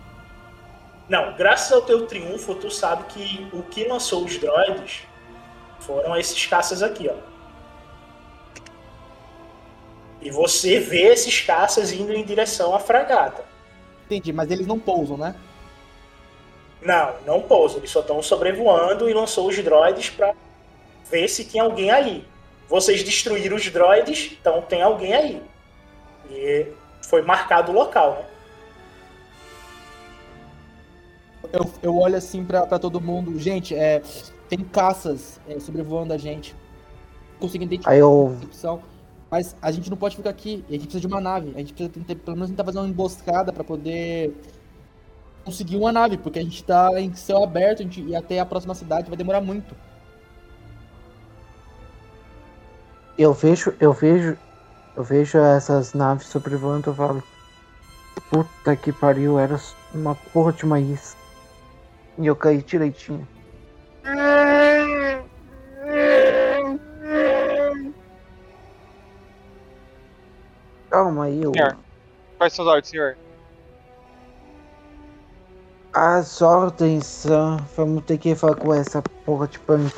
Não, graças ao teu triunfo, tu sabe que o que lançou os droids foram esses caças aqui, ó. E você vê esses caças indo em direção à fragata. Entendi, mas eles não pousam, né? Não, não pousam, eles só estão sobrevoando e lançou os droids pra ver se tinha alguém aí. Vocês destruíram os droids, então tem alguém aí. E foi marcado o local, né? Eu, eu olho assim pra, pra todo mundo, gente, é, tem caças é, sobrevoando a gente. Consegui identificar Aí eu, a opção, mas a gente não pode ficar aqui, a gente precisa de uma nave. A gente precisa tentar, pelo menos tentar fazer uma emboscada pra poder conseguir uma nave, porque a gente tá em céu aberto, a gente ir até a próxima cidade vai demorar muito. eu vejo, eu vejo, eu vejo essas naves sobrevoando e falo. Puta que pariu, era uma porra de isca. E eu caí direitinho. Calma aí, eu... Senhor. Quais são os ordens, senhor? As ordens são. Vamos ter que falar com essa porra de punk.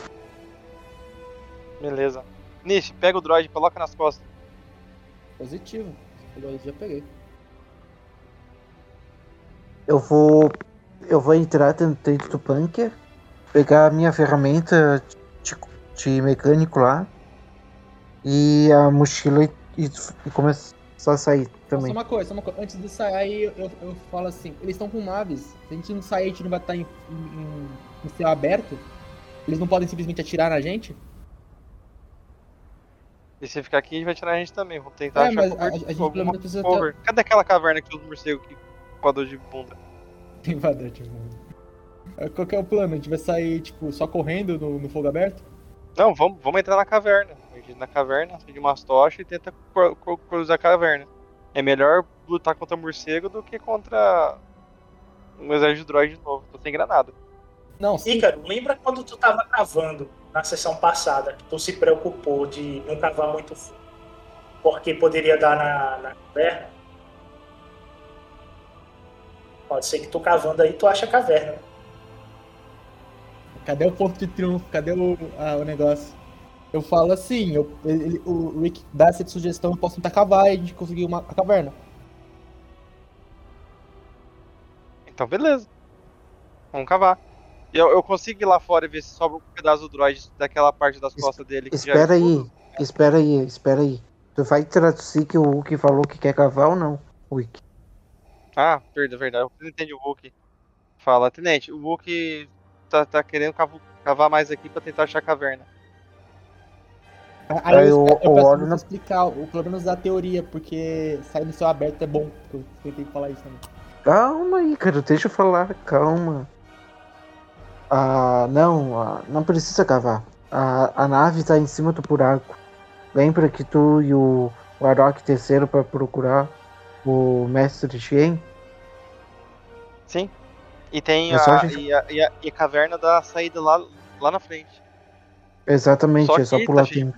Beleza. Nish, pega o droid e coloca nas costas. Positivo. Eu já peguei. Eu vou. Eu vou entrar dentro dentro do bunker, pegar a minha ferramenta de, de mecânico lá e a mochila e, e, e começar a sair Só também. uma coisa, só uma coisa. Antes de sair, eu, eu, eu falo assim, eles estão com naves. Se a gente não sair, a gente não vai estar em, em, em céu aberto. Eles não podem simplesmente atirar na gente. E se ficar aqui, vai tirar a gente também. Vamos tentar É, achar mas a, cover, a gente pelo alguma menos precisa cover. Cadê aquela caverna que tem os morcegos que coador de bunda? ter invador de mundo. É, Qual que é o plano? A gente vai sair, tipo, só correndo no, no fogo aberto? Não, vamos, vamos entrar na caverna. A gente na caverna, acende umas tochas e tenta cru- cru- cruzar a caverna. É melhor lutar contra morcego do que contra um exército de droid de novo. Tô sem granada. Não, sim. Ícaro, lembra quando tu tava cavando na sessão passada, que tu se preocupou de não cavar muito fundo, porque poderia dar na, na caverna? Pode ser que tu cavando aí, tu acha a caverna. Cadê o ponto de triunfo? Cadê o, ah, o negócio? Eu falo assim, eu, ele- o Rick dá essa sugestão, eu posso tentar cavar e a gente conseguir uma a caverna. Então, beleza. Vamos cavar. E Eu, eu consigo ir lá fora e ver se sobra um pedaço do droid daquela parte das Es- costas dele. Que já Espera é aí, tudo. espera aí, espera aí. Tu vai traduzir que o Hulk falou que quer cavar ou não? Wiki. Ah, verdade, verdade. Você não entende o Hulk. Fala, Tenente, o Hulk tá, tá querendo cavar mais aqui pra tentar achar a caverna. Aí Aí eu, o- eu o não- você explicar, ou pelo menos a teoria, porque sair no céu aberto é bom. Eu tentei falar isso também. Calma aí, cara, deixa eu falar, calma. Ah, não, ah, não precisa cavar. A, a nave tá em cima do buraco. Lembra que tu e o, o Arok desceram pra procurar o mestre Shen? Sim. E tem É a, a gente- e, a, e, a, e a caverna da saída lá, lá na frente. Exatamente, Só é só que pular tá tempo.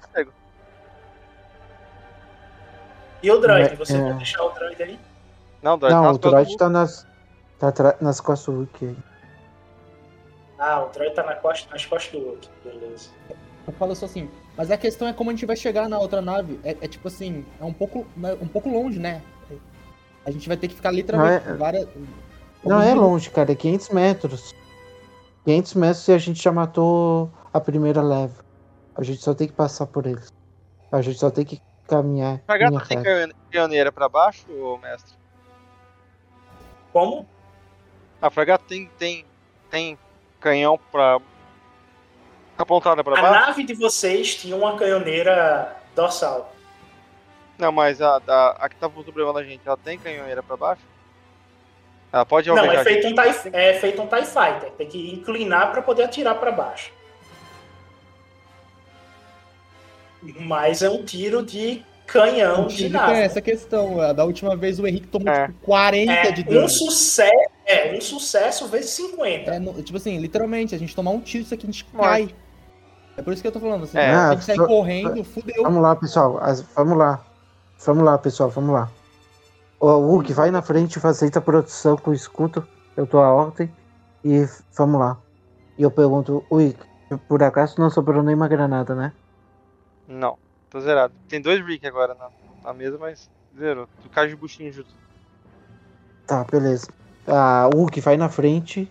E o droid? É- Você é. vai deixar o droid aí? Não, droid, tá Não, nas o droid tá nas, tá atra- nas costas do Hulk aí. Ah, o droid tá na costa, nas costas do Luke. Beleza. Eu falo só assim, mas a questão é como a gente vai chegar na outra nave. É, é tipo assim, é um pouco, né, um pouco longe, né? A gente vai ter que ficar literalmente Não é- várias. Não é longe, cara, é 500 metros. 500 metros e a gente já matou a primeira leva. A gente só tem que passar por eles. A gente só tem que caminhar. A fragata tem canhoneira pra baixo, mestre? Como? A fragata tem, tem, tem canhão pra. apontada pra A baixo? nave de vocês tinha uma canhoneira dorsal. Não, mas a, a, a que tava sobrevivendo a gente, ela tem canhoneira pra baixo? Ela pode Não, é a feito, um? TIE, é feito um TIE Fighter. Tem que inclinar pra poder atirar pra baixo. Mas é um tiro de canhão de nave. tem essa questão. a Da última vez o Henrique tomou É. tipo 40 É de um dano. sucesso, é um sucesso vezes 50. É, no- tipo assim, literalmente, a gente tomar um tiro, isso aqui a gente cai. É por isso que eu tô falando, assim, É. a gente sair Ah, só- correndo, fudeu. Vamos lá, pessoal. as- Vamos lá. Vamos lá, pessoal. Vamos lá. O Hulk, vai na frente, facilita a produção com o escudo. Eu dou a ordem. E vamos lá. E eu pergunto, Ui, por acaso não sobrou nenhuma granada, né? Não, tô zerado. Tem dois Rick agora na, na mesa, mas zerou. Tu cai de buchinho junto. Tá, beleza. Ah, o Hulk vai na frente.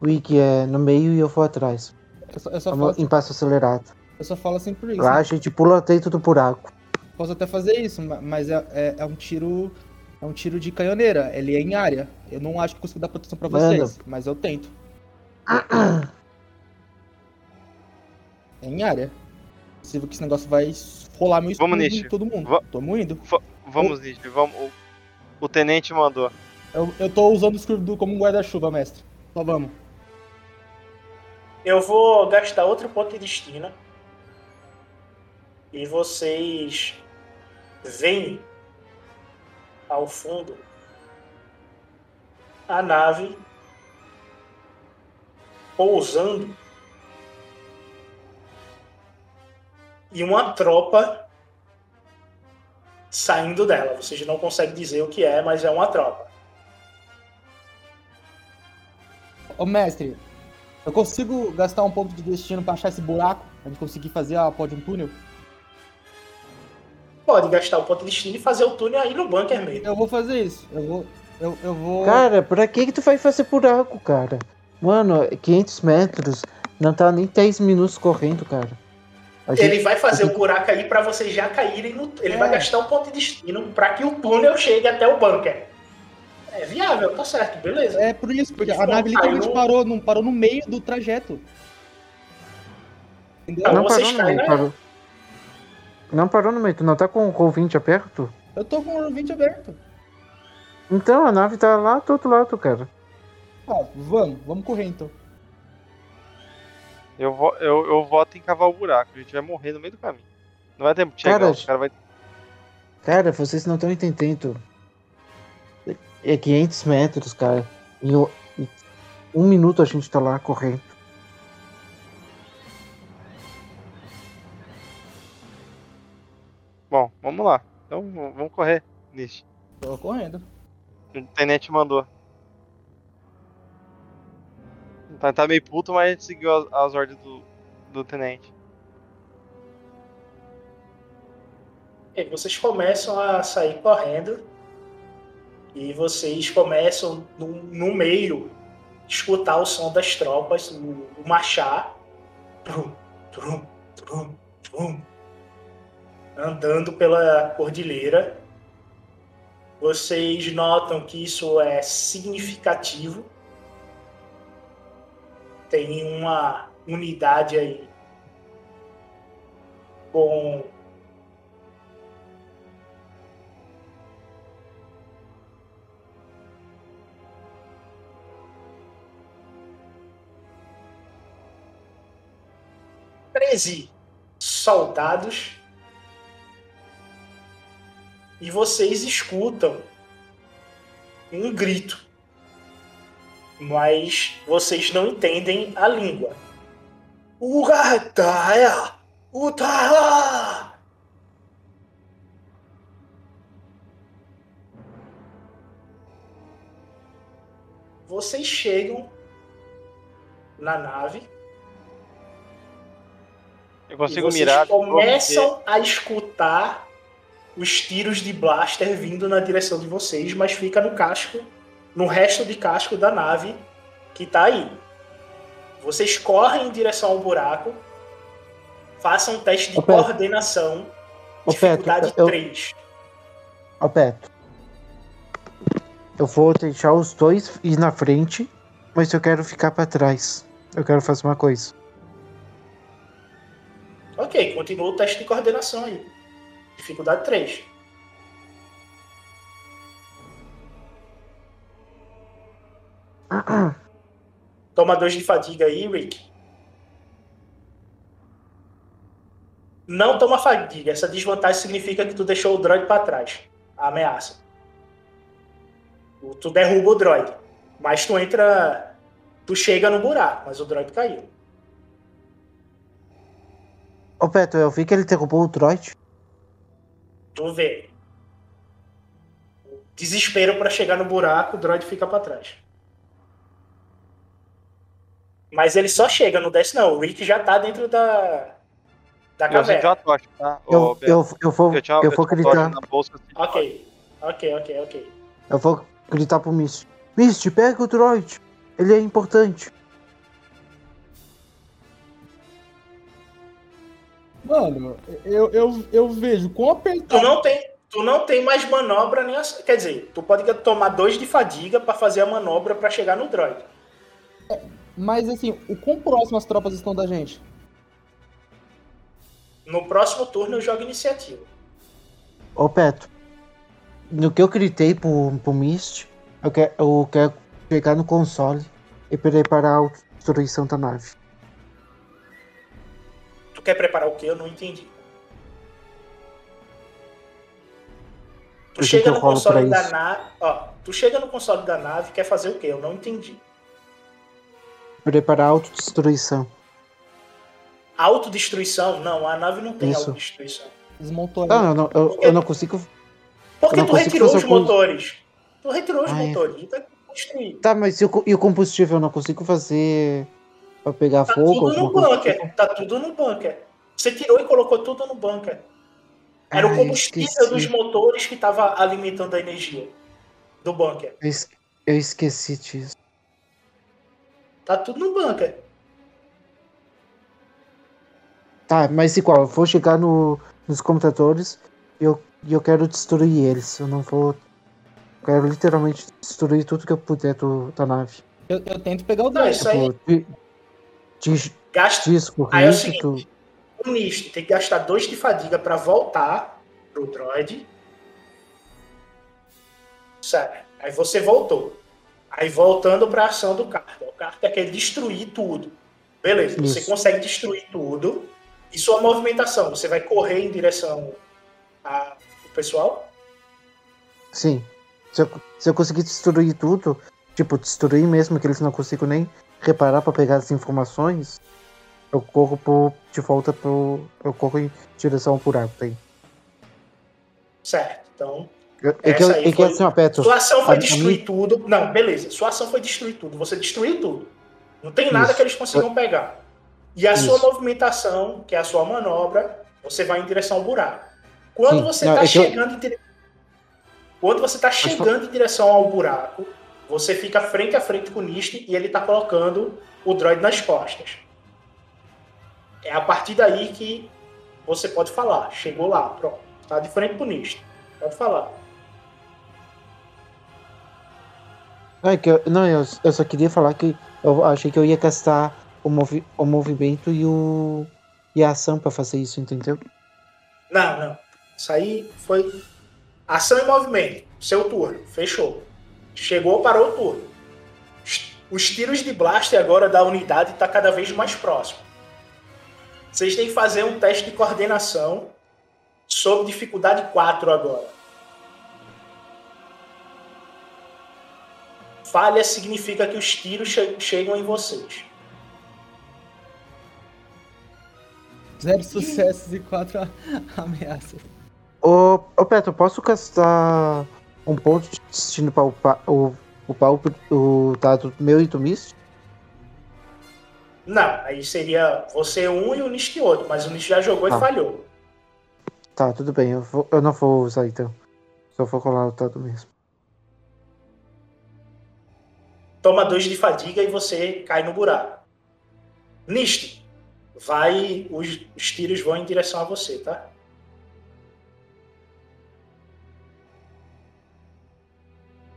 O Wick é no meio e eu vou atrás. Eu só, eu só falo, assim, em passo acelerado. eu só falo assim por isso. Lá a gente pula dentro do buraco. Posso até fazer isso, ma- mas é, é, é um tiro. É um tiro de canhoneira. Ele é em área. Eu não acho que consigo dar proteção pra Mano. vocês, mas eu tento. É em área. Possível que esse negócio vai rolar meu Vamos, em Nishi. todo mundo. Va- Tamo indo. Vamos, Nish, vamos. O, o tenente mandou. Eu, eu tô usando o escudo como um guarda-chuva, mestre. Só vamos. Eu vou gastar outro ponto de destino. E vocês veem ao fundo a nave pousando e uma tropa saindo dela. Vocês não conseguem dizer o que é, mas é uma tropa. Ô mestre, eu consigo gastar um ponto de destino pra achar esse buraco? Pra gente conseguir fazer a pó de um túnel? Pode gastar o ponto de destino e fazer o túnel aí no bunker mesmo. Eu vou fazer isso. Eu vou. Eu, eu vou. Cara, pra que que tu vai fazer buraco, cara? Mano, 500 metros. Não tá nem 10 minutos correndo, cara. A gente- Ele vai fazer o buraco aí pra vocês já caírem no. Ele É. vai gastar o ponto de destino pra que o túnel chegue até o bunker. É viável, tá certo, beleza. É por isso, porque a nave literalmente não- parou, não parou no meio do trajeto. Entendeu? Não, Não vocês parou no caem, meio, né? parou. Não parou no meio, tu não tá com com o 20 aberto? Eu tô com o 20 aberto. Então a nave tá lá do outro lado, cara. Ah, vamos, vamos correr então. Eu, vo, eu, eu voto em cavar o buraco. A gente vai morrer no meio do caminho. Não vai ter tempo de chegar. Cara, o cara vai. Cara, vocês não estão entendendo. É 500 metros, cara. Em um minuto a gente tá lá correndo. Bom, vamos lá. Então vamos correr, Nish. Tô correndo. O tenente mandou. Tá, tá meio puto, mas a gente seguiu as, as ordens do, do tenente. E vocês começam a sair correndo e vocês começam no, no meio escutar o som das tropas, o, o marchar, trum, trum, trum, trum, andando pela cordilheira. Vocês notam que isso é significativo. Tem uma unidade aí com treze soldados e vocês escutam um grito, mas vocês não entendem a língua. Ugataia! Utaha! Vocês chegam na nave Eu e consigo vocês mirar. começam a escutar os tiros de blaster vindo na direção de vocês, mas fica no casco, no resto de casco da nave que tá aí. Vocês correm em direção ao buraco, façam um teste de Ô, Petro. coordenação, Ô, Petro, dificuldade eu- 3. Ó, Petro. Eu vou deixar os dois ir na frente, mas eu quero ficar pra trás. Eu quero fazer uma coisa. Ok, continua o teste de coordenação aí. Dificuldade 3. Toma dois de fadiga aí, Rick. não toma fadiga. Essa desvantagem significa que tu deixou o droid pra trás. A ameaça. Tu- derruba o droid. Mas tu entra. Tu chega no buraco, mas o droid caiu. Ô, Beto, eu vi que ele derrubou o droid. Tu vê. Desespero pra chegar no buraco, o droid fica pra trás. Mas ele só chega, não desce não. O Rick já tá dentro da. Da Eu caverna. uma tocha, tá? Eu, eu, eu vou, eu tinha, eu eu vou gritar. na bolsa. assim, Ok. Ok, ok, ok. Eu vou gritar pro Misty. Misty, pega o droid. Ele é importante. Mano, eu, eu, eu vejo quão Tu apertado. não tem, tu não tem mais manobra nem ação. Quer dizer, tu pode tomar dois de fadiga pra fazer a manobra pra chegar no droid. Mas assim, o quão próximo as tropas estão da gente? No próximo turno eu jogo iniciativa. Ô, Beto. No que eu gritei pro, pro Misty, eu quero, eu quero chegar no console e preparar a destruição da nave. Tu quer preparar o quê? Eu não entendi. Tu que chega que no console da nave. Ó, tu chega no console da nave e quer fazer o quê? Eu não entendi. Preparar a autodestruição. Autodestruição? Não, a nave não tem Isso. autodestruição. Desmontou Não, eu não, eu, eu não consigo. Por que Eu não tu consigo retirou os motores? Tu retirou os Ah, é. motores. Não tem como construir. Tá, mas e o, e o combustível? Eu não consigo fazer. Pra pegar Tá fogo? tudo no coisa? bunker. Tá tudo no bunker. Você tirou e colocou tudo no bunker. Era Ah, o eu combustível esqueci. dos motores que tava alimentando a energia do bunker. Eu esqueci disso. Tá tudo no bunker. Tá, mas igual, eu vou chegar no, nos computadores e eu, eu quero destruir eles. Eu não vou. Eu quero literalmente destruir tudo que eu puder do, da nave. Eu, eu tento pegar o droid. isso aí Tipo, di- dis- gasta. disco, Aí é o rígido. O tem que gastar dois de fadiga pra voltar pro droid. Certo. Aí você voltou. Aí voltando pra ação do Carter. O Carter quer destruir tudo. Beleza, você Isso. consegue destruir tudo. E sua movimentação, você vai correr em direção ao pessoal? Sim. Se eu, se eu conseguir destruir tudo, tipo, destruir mesmo que eles não consigam nem reparar pra pegar as informações, eu corro pro, de volta pro. Eu corro em direção ao buraco daí. Certo. Então, É que, eu, é que foi- assim, ó, Petro. sua ação foi destruir mim- tudo. Não, beleza. Sua ação foi destruir tudo. Você destruiu tudo. Não tem nada Isso. que eles consigam pegar. E a sua Isso. movimentação, que é a sua manobra, você vai em direção ao buraco. Quando Sim. você está é eu- chegando em dire... Quando você está chegando em direção ao buraco, você fica frente a frente com o Nist e ele está colocando o droid nas costas. É a partir daí que você pode falar. Chegou lá, pronto. Está de frente com o Nist. Pode falar. É que eu, não eu, eu só queria falar que eu achei que eu ia gastar o, movi, o movimento e, o, e a ação pra fazer isso, entendeu? Não, não. Isso aí foi ação e movimento. Seu turno. Fechou. Chegou, parou o turno. Os- Os tiros de blaster agora da unidade tá cada vez mais próximo. Vocês têm que fazer um teste de coordenação sob dificuldade 4 agora. Falha significa que os tiros che- chegam em vocês. Zero sucessos e quatro ameaças. Ô, ô Petro, posso gastar um ponto de destino upar o, upar o, o dado meu e do Mist? Não, aí seria você um e o Nist outro, mas o Nist já jogou e Ah. falhou. Tá, tudo bem, eu, vou, eu não vou usar então. Só vou colar o dado mesmo. Toma dois de fadiga e você cai no buraco. Nist, vai, os, os tiros vão em direção a você, tá?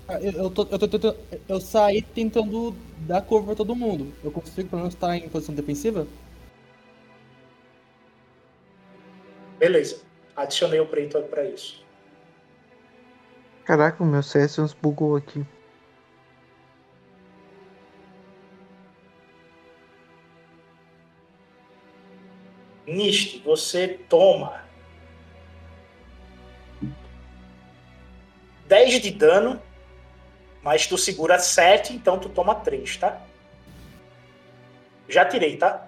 Ah, Eu, eu, tô, eu, tô tentando- eu saí tentando dar cor pra todo mundo. Eu consigo pelo menos estar em posição defensiva? Beleza. Adicionei o Praetor pra isso. Caraca, o meu CS uns bugou aqui. Nist, você toma 10 de dano, mas tu segura 7, então tu toma 3, tá? Já tirei, tá?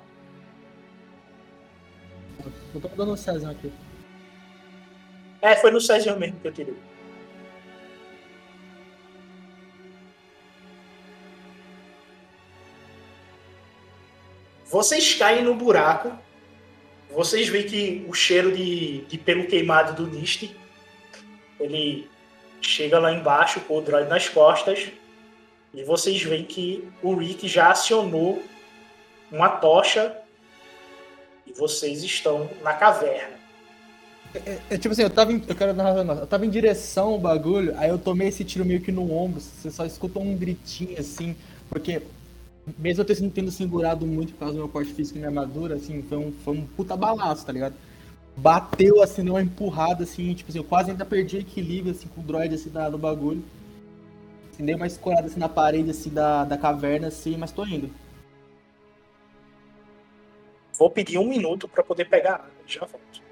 Eu tô dando um César aqui. É, foi no César mesmo que eu tirei. Vocês caem no buraco. Vocês veem que o cheiro de, de pelo queimado do Nist ele chega lá embaixo com o droid nas costas. E vocês veem que o Rick já acionou uma tocha e vocês estão na caverna. É, é tipo assim, eu tava em, eu quero narrar, eu tava em direção ao bagulho, aí eu tomei esse tiro meio que no ombro, você só escuta um gritinho assim, porque mesmo eu tendo, tendo segurado muito por causa do meu porte físico e minha armadura, assim, foi um, foi um puta balaço, tá ligado? Bateu assim, deu uma empurrada assim, tipo assim, eu quase ainda perdi equilíbrio assim com o droid assim da, do bagulho. Assim, dei uma escorada assim na parede assim da, da caverna assim, mas tô indo. Vou pedir um minuto para poder pegar já volto.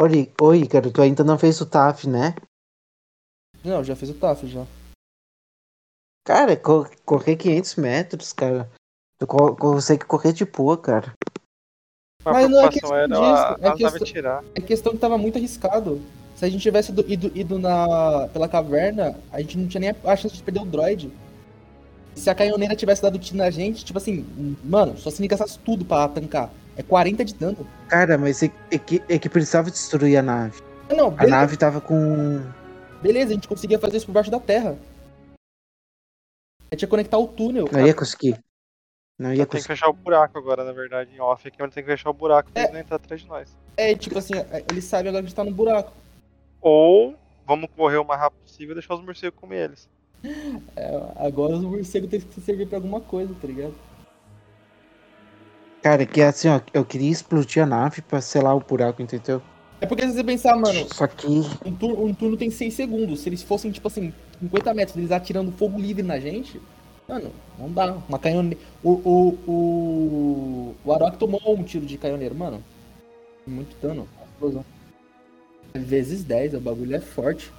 Oi, oi, cara, tu ainda não fez o TAF, né? Não, já fiz o TAF já. Cara, co- correr 500 metros, cara. Tu co- consegue correr de boa, cara. A Mas não é questão era disso, é questão- tirar. É questão que tava muito arriscado. Se a gente tivesse ido, ido, ido na, pela caverna, a gente não tinha nem a chance de perder o droid. Se a canhoneira tivesse dado tiro na gente, tipo assim, mano, só se gastasse tudo pra tancar. É 40 de dano. Cara, mas é, é que, é que precisava destruir a nave. Não, A nave tava com. beleza, a gente conseguia fazer isso por baixo da terra. A gente ia conectar o túnel. Não ia conseguir. Não ia Tem que conseguir. fechar o buraco agora, na verdade, em off aqui, mas tem que fechar o buraco pra É. eles não entrar atrás de nós. É, tipo assim, é, eles sabem agora que a gente tá no buraco. Ou vamos correr o mais rápido possível e deixar os morcegos comer eles. É, agora os morcegos têm que servir pra alguma coisa, tá ligado? Cara, que assim, ó, eu queria explodir a nave pra selar o buraco, entendeu? É porque se você pensar, mano, Só que. um turno, um turno tem 6 segundos. Se eles fossem, tipo assim, 50 metros, eles atirando fogo livre na gente, mano, não dá. Uma canhoneira. O, o, o, o Arok tomou um tiro de canhoneiro, mano. Muito dano. explosão. Vezes 10, o bagulho é forte.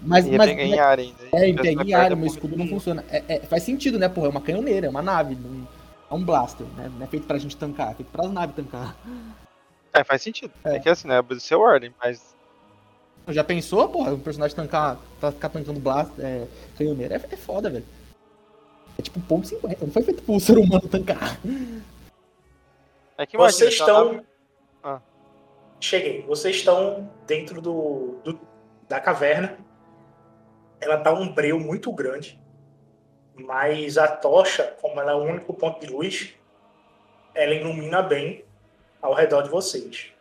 Mas, Ia mas pegar em área ainda. é, pegar em área, meu escudo não funciona. É, é, faz sentido, né, porra? É uma canhoneira, é uma nave. Não, é um blaster, né? Não é feito pra gente tancar, é feito pras naves tancar. É, faz sentido. É. É, que assim, né? Obedeceu ordem, mas. Já pensou, porra, um personagem tancar, tá, ficar tancando blaster, é, canhoneiro? É, é foda, velho. É tipo ponto .50, não foi feito pro ser humano tancar. É que imagina, Vocês estão. nave- Ah. Cheguei. Vocês estão dentro do, do- da caverna. Ela tá um breu muito grande. Mas a tocha, como ela é o único ponto de luz, ela ilumina bem ao redor de vocês.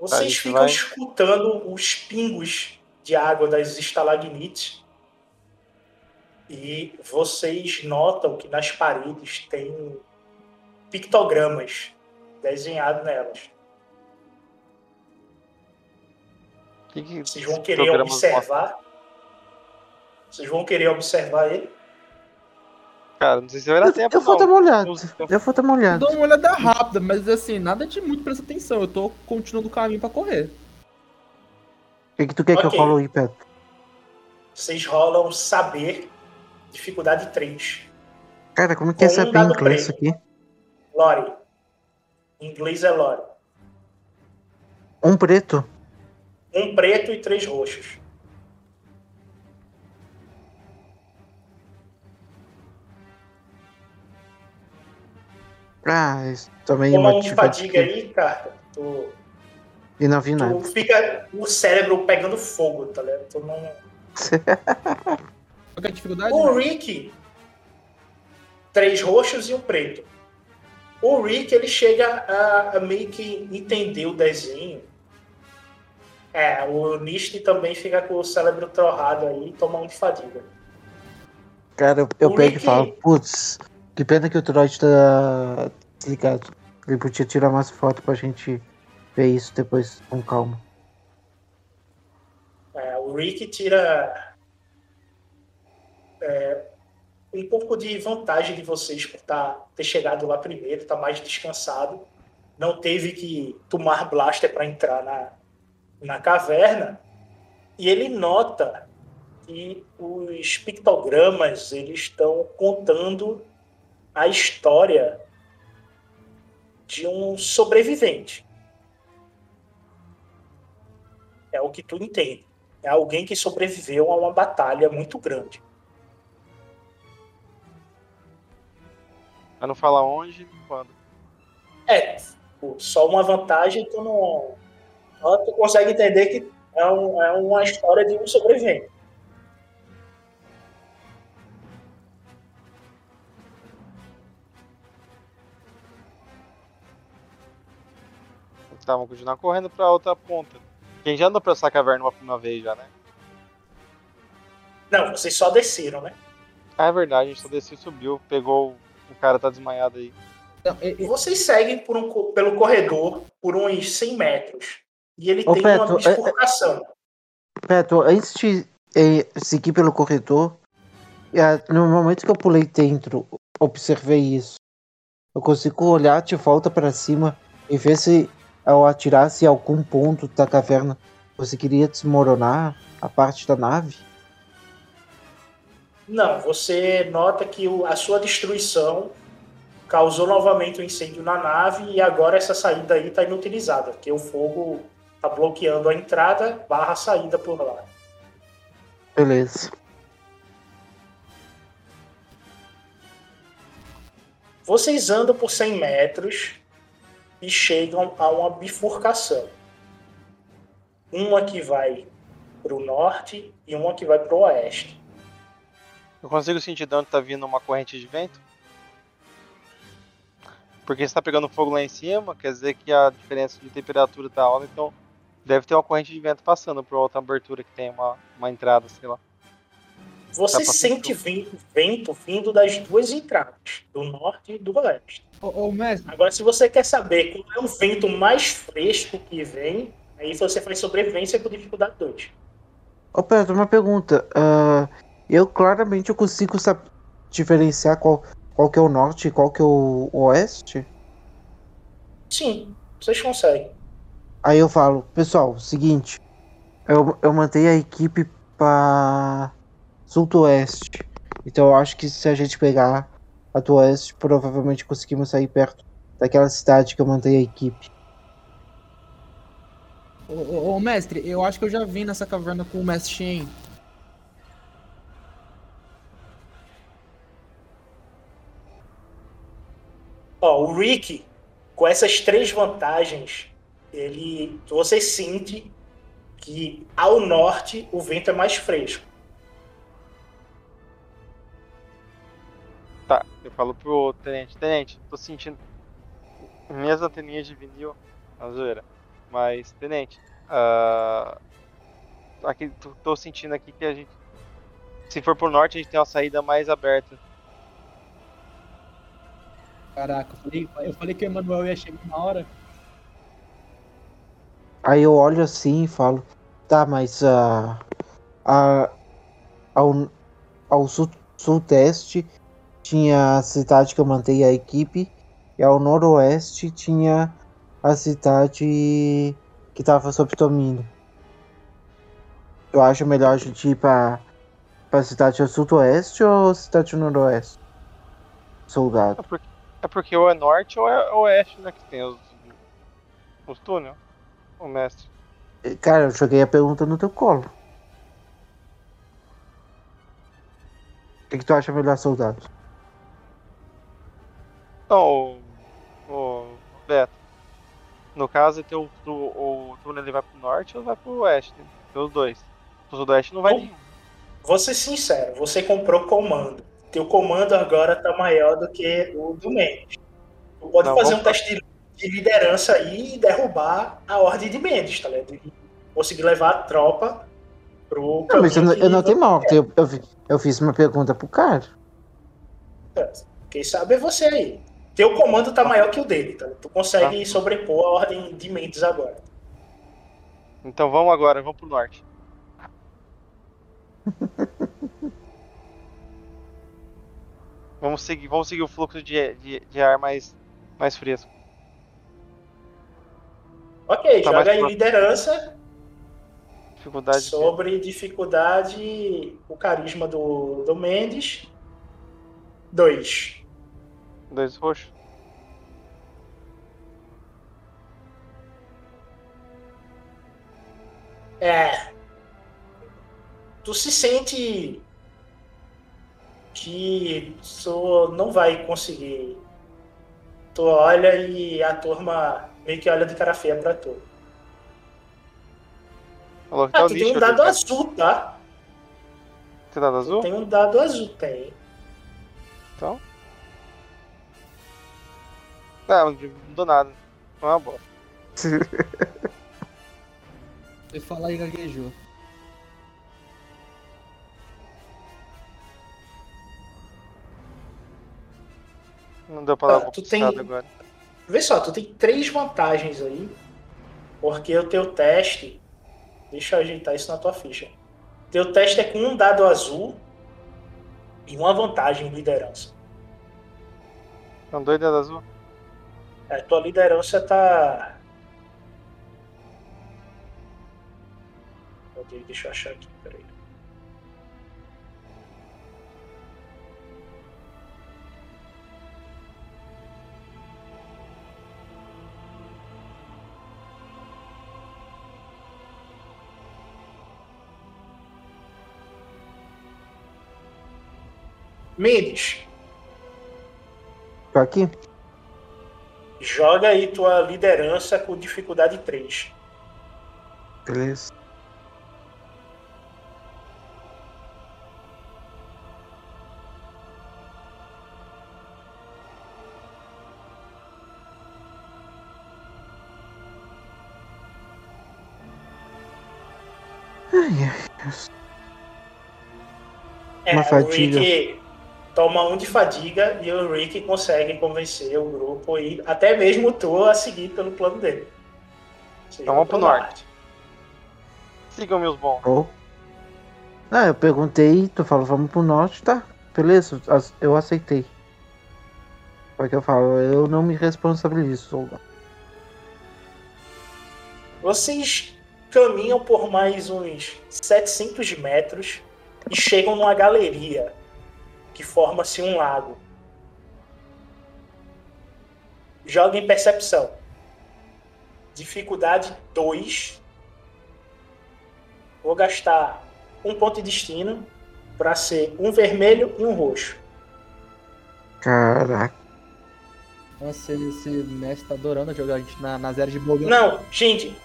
Vocês ficam vai- escutando os pingos de água das estalagmites. E vocês notam que nas paredes tem pictogramas desenhados nelas. que que Vocês vão querer observar? Vocês vão querer observar ele? Cara, não sei se vai dar Eu, tempo. eu vou dar uma olhada. Eu vou dar uma olhada. Dou uma olhada rápida, mas assim, nada de muito presta atenção. Eu tô continuando o caminho pra correr. O que, que tu quer que eu Ok. colo aí, Pedro? Vocês rolam saber, dificuldade 3. Cara, como que é Com um saber dado inglês isso aqui? Lore. Em inglês é Lore. Um preto? Um preto e três roxos. Ah, isso também Toma um motiva fadiga de- aí, cara. Tu, E não vi tu nada. fica o cérebro pegando fogo, tá ligado? Tu não... Qual que é a dificuldade? O Rick, três roxos e um preto. O Rick, ele chega a, a meio que entender o desenho. É, o Nist também fica com o cérebro torrado aí e toma um de fadiga. Cara, eu, eu pego Rick- e falo, putz, que pena que o droid tá desligado. Ele podia tirar umas fotos pra gente ver isso depois com calma. É, o Rick tira é, um pouco de vantagem de vocês por tá, ter chegado lá primeiro, tá mais descansado, não teve que tomar blaster para entrar na, na caverna, e ele nota que os pictogramas eles estão contando a história de um sobrevivente. É o que tu entende. É alguém que sobreviveu a uma batalha muito grande. Mas não fala onde nem quando. É, só uma vantagem tu não. Tu consegue entender que é, um- é uma história de um sobrevivente. Tá, vamos continuar correndo pra outra ponta. Quem já andou pra essa caverna uma, uma vez já, né? Não, vocês só desceram, né? Ah, é verdade, a gente só desceu e subiu. Pegou o cara tá desmaiado aí. E vocês seguem por um pelo corredor por uns 100 metros. E ele Ô, tem Beto, uma é- é- bifurcação. Beto, antes de eh, seguir pelo corredor, eh, no momento que eu pulei dentro, observei isso. Eu consigo olhar de volta para cima e ver se ao atirasse em algum ponto da caverna conseguiria desmoronar a parte da nave. Não, você nota que o- a sua destruição causou novamente um incêndio na nave e agora essa saída aí está inutilizada, porque o fogo está bloqueando a entrada barra saída por lá. Beleza. Vocês andam por 100 metros e chegam a uma bifurcação. Uma que vai para o norte e uma que vai para o oeste. Eu consigo sentir de onde tá vindo uma corrente de vento? Porque se tá pegando fogo lá em cima, quer dizer que a diferença de temperatura tá alta, então deve ter uma corrente de vento passando por outra abertura que tem uma, uma entrada, sei lá. Você Tá sente vento vindo das duas entradas, do norte e do oeste. Ô, ô, mestre, Agora, se você quer saber qual é o vento mais fresco que vem, aí você faz sobrevivência com dificuldade 2. Ô, Pedro, uma pergunta. ah, eu claramente eu consigo sab- diferenciar qual, qual que é o norte e qual que é o oeste? Sim, vocês conseguem. Aí eu falo, pessoal, seguinte, eu, eu mantei a equipe para sul-oeste. Então eu acho que se a gente pegar a do oeste, provavelmente conseguimos sair perto daquela cidade que eu mantei a equipe. Ô, ô, ô, mestre, eu acho que eu já vim nessa caverna com o mestre Shen. Ó, o Rick, com essas três vantagens, ele, você sente que ao norte o vento é mais fresco. Tá, eu falo pro tenente, tenente, tô sentindo minhas anteninhas de vinil na zoeira. Mas, tenente, ah, aqui, tô, tô sentindo aqui que a gente. Se for pro norte, a gente tem uma saída mais aberta. Caraca, eu falei, eu falei que o Emanuel ia chegar na hora. Aí eu olho assim e falo, tá, mas ah, a, ao, ao sul, sudeste tinha a cidade que eu mantei a equipe, e ao noroeste tinha a cidade que tava sob domínio. Eu acho melhor a gente ir pra, pra cidade sudoeste ou cidade noroeste? Soldado. É porque, é porque ou é norte ou é oeste, né? Que tem os, os túneis. O mestre. Cara, eu joguei a pergunta no teu colo. O que, que tu acha melhor, soldado? Não, o, o Beto. No caso, é ter o, o, o túnel ele vai pro norte ou vai pro oeste? Né? Tem os dois. Pro sudoeste não vai Bom, nenhum. Vou ser sincero, você comprou comando. Teu comando agora tá maior do que o do Mendes. Tu pode Não, fazer um teste de, de liderança aí e derrubar a ordem de Mendes, tá ligado? E conseguir levar a tropa pro Não, mas eu, não- eu não tenho mal. Eu, eu, eu fiz uma pergunta pro cara. Quem sabe é você aí. Teu comando tá maior que o dele, tá? Tu consegue sobrepor a ordem de Mendes agora. Então vamos agora, vamos pro norte. Vamos seguir, vamos seguir o fluxo de, de, de ar mais, mais fresco. Ok, Tá joga aí liderança Dificuldade. sobre dificuldade, o carisma do, do Mendes. Dois. Dois roxos. É. Tu se sente que tu não vai conseguir. Tu olha e a turma meio que olha de cara feia pra tu. Tá Ah, o tu lixo tem um dado azul, tá? Tem dado azul? Tem um dado azul, tem. Então. Não, não mudou nada. Não é uma bosta. Foi falar e gaguejou. Não deu pra dar Ah, tu tem- agora. Vê só, tu tem três vantagens aí. Porque o teu teste. Deixa eu ajeitar isso na tua ficha. Teu teste é com um dado azul e uma vantagem em liderança. São dois dados azul? A tua liderança tá. Deixa eu achar aqui, peraí. Mendes, Tô aqui? Joga aí tua liderança com dificuldade 3. Beleza. Ai, ai. É, Uma o fadiga. Rick toma um de fadiga e o Rick consegue convencer o grupo e até mesmo tu a seguir pelo plano dele. Então vamos pro pelo norte. Sigam meus bons. Oh. Ah, eu perguntei, tu falou, vamos pro norte, tá? Beleza, eu aceitei. Só que eu falo, eu não me responsabilizo. Vocês caminham por mais uns 700 metros e chegam numa galeria que forma-se um lago. Joga em percepção. Dificuldade 2. Vou gastar um ponto de destino para ser um vermelho e um roxo. Caraca. Nossa, esse mestre tá adorando jogar a gente na, nas eras de Bogan. Não, gente,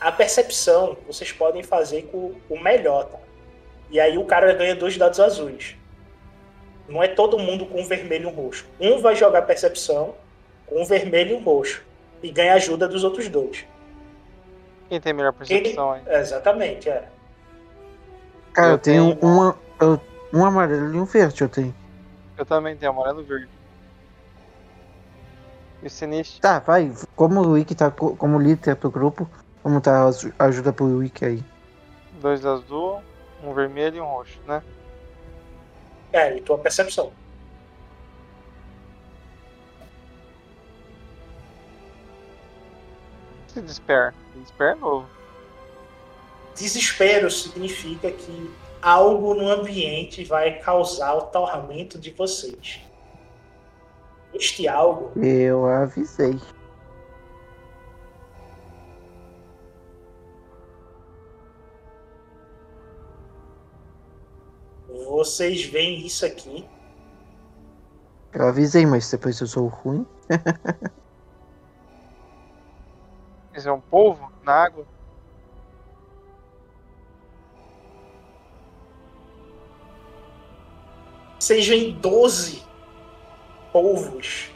a percepção vocês podem fazer com o melhor, tá? E aí o cara ganha dois dados azuis. Não é todo mundo com um vermelho e um roxo. Um vai jogar percepção com um vermelho e um roxo. E ganha ajuda dos outros dois. Quem tem melhor percepção aí? Exatamente, é. Cara, eu, Eu tenho, tenho- uma, eu- um amarelo e um verde, eu tenho. Eu também tenho amarelo e verde. E o Sinistro? Tá, vai. Como o Wiki tá co- como líder do grupo, vamos dar ajuda pro Wiki aí. Dois azul, um vermelho e um roxo, né? É, e tua percepção. Se desper. Desper é novo. Desespero significa que algo no ambiente vai causar o tormento de vocês. Este algo Eu avisei. Vocês veem isso aqui. Eu avisei, mas depois eu sou ruim. Isso é um polvo na água? Vocês veem 12 polvos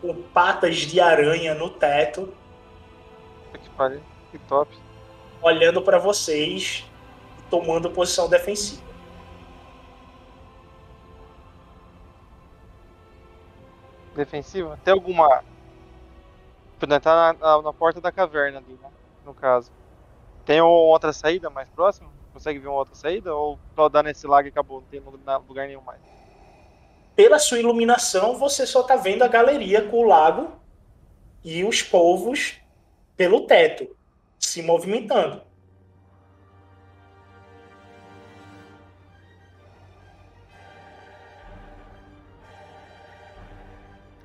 com patas de aranha no teto, Que pariu. Que top. olhando para vocês e tomando posição defensiva. Defensiva? Tem alguma. Tipo, tá na, na, na porta da caverna ali, né? No caso. Tem outra saída mais próxima? Consegue ver uma outra saída? Ou só dá nesse lago e acabou? Não tem lugar nenhum mais? pela sua iluminação, você só tá vendo a galeria com o lago e os povos pelo teto se movimentando.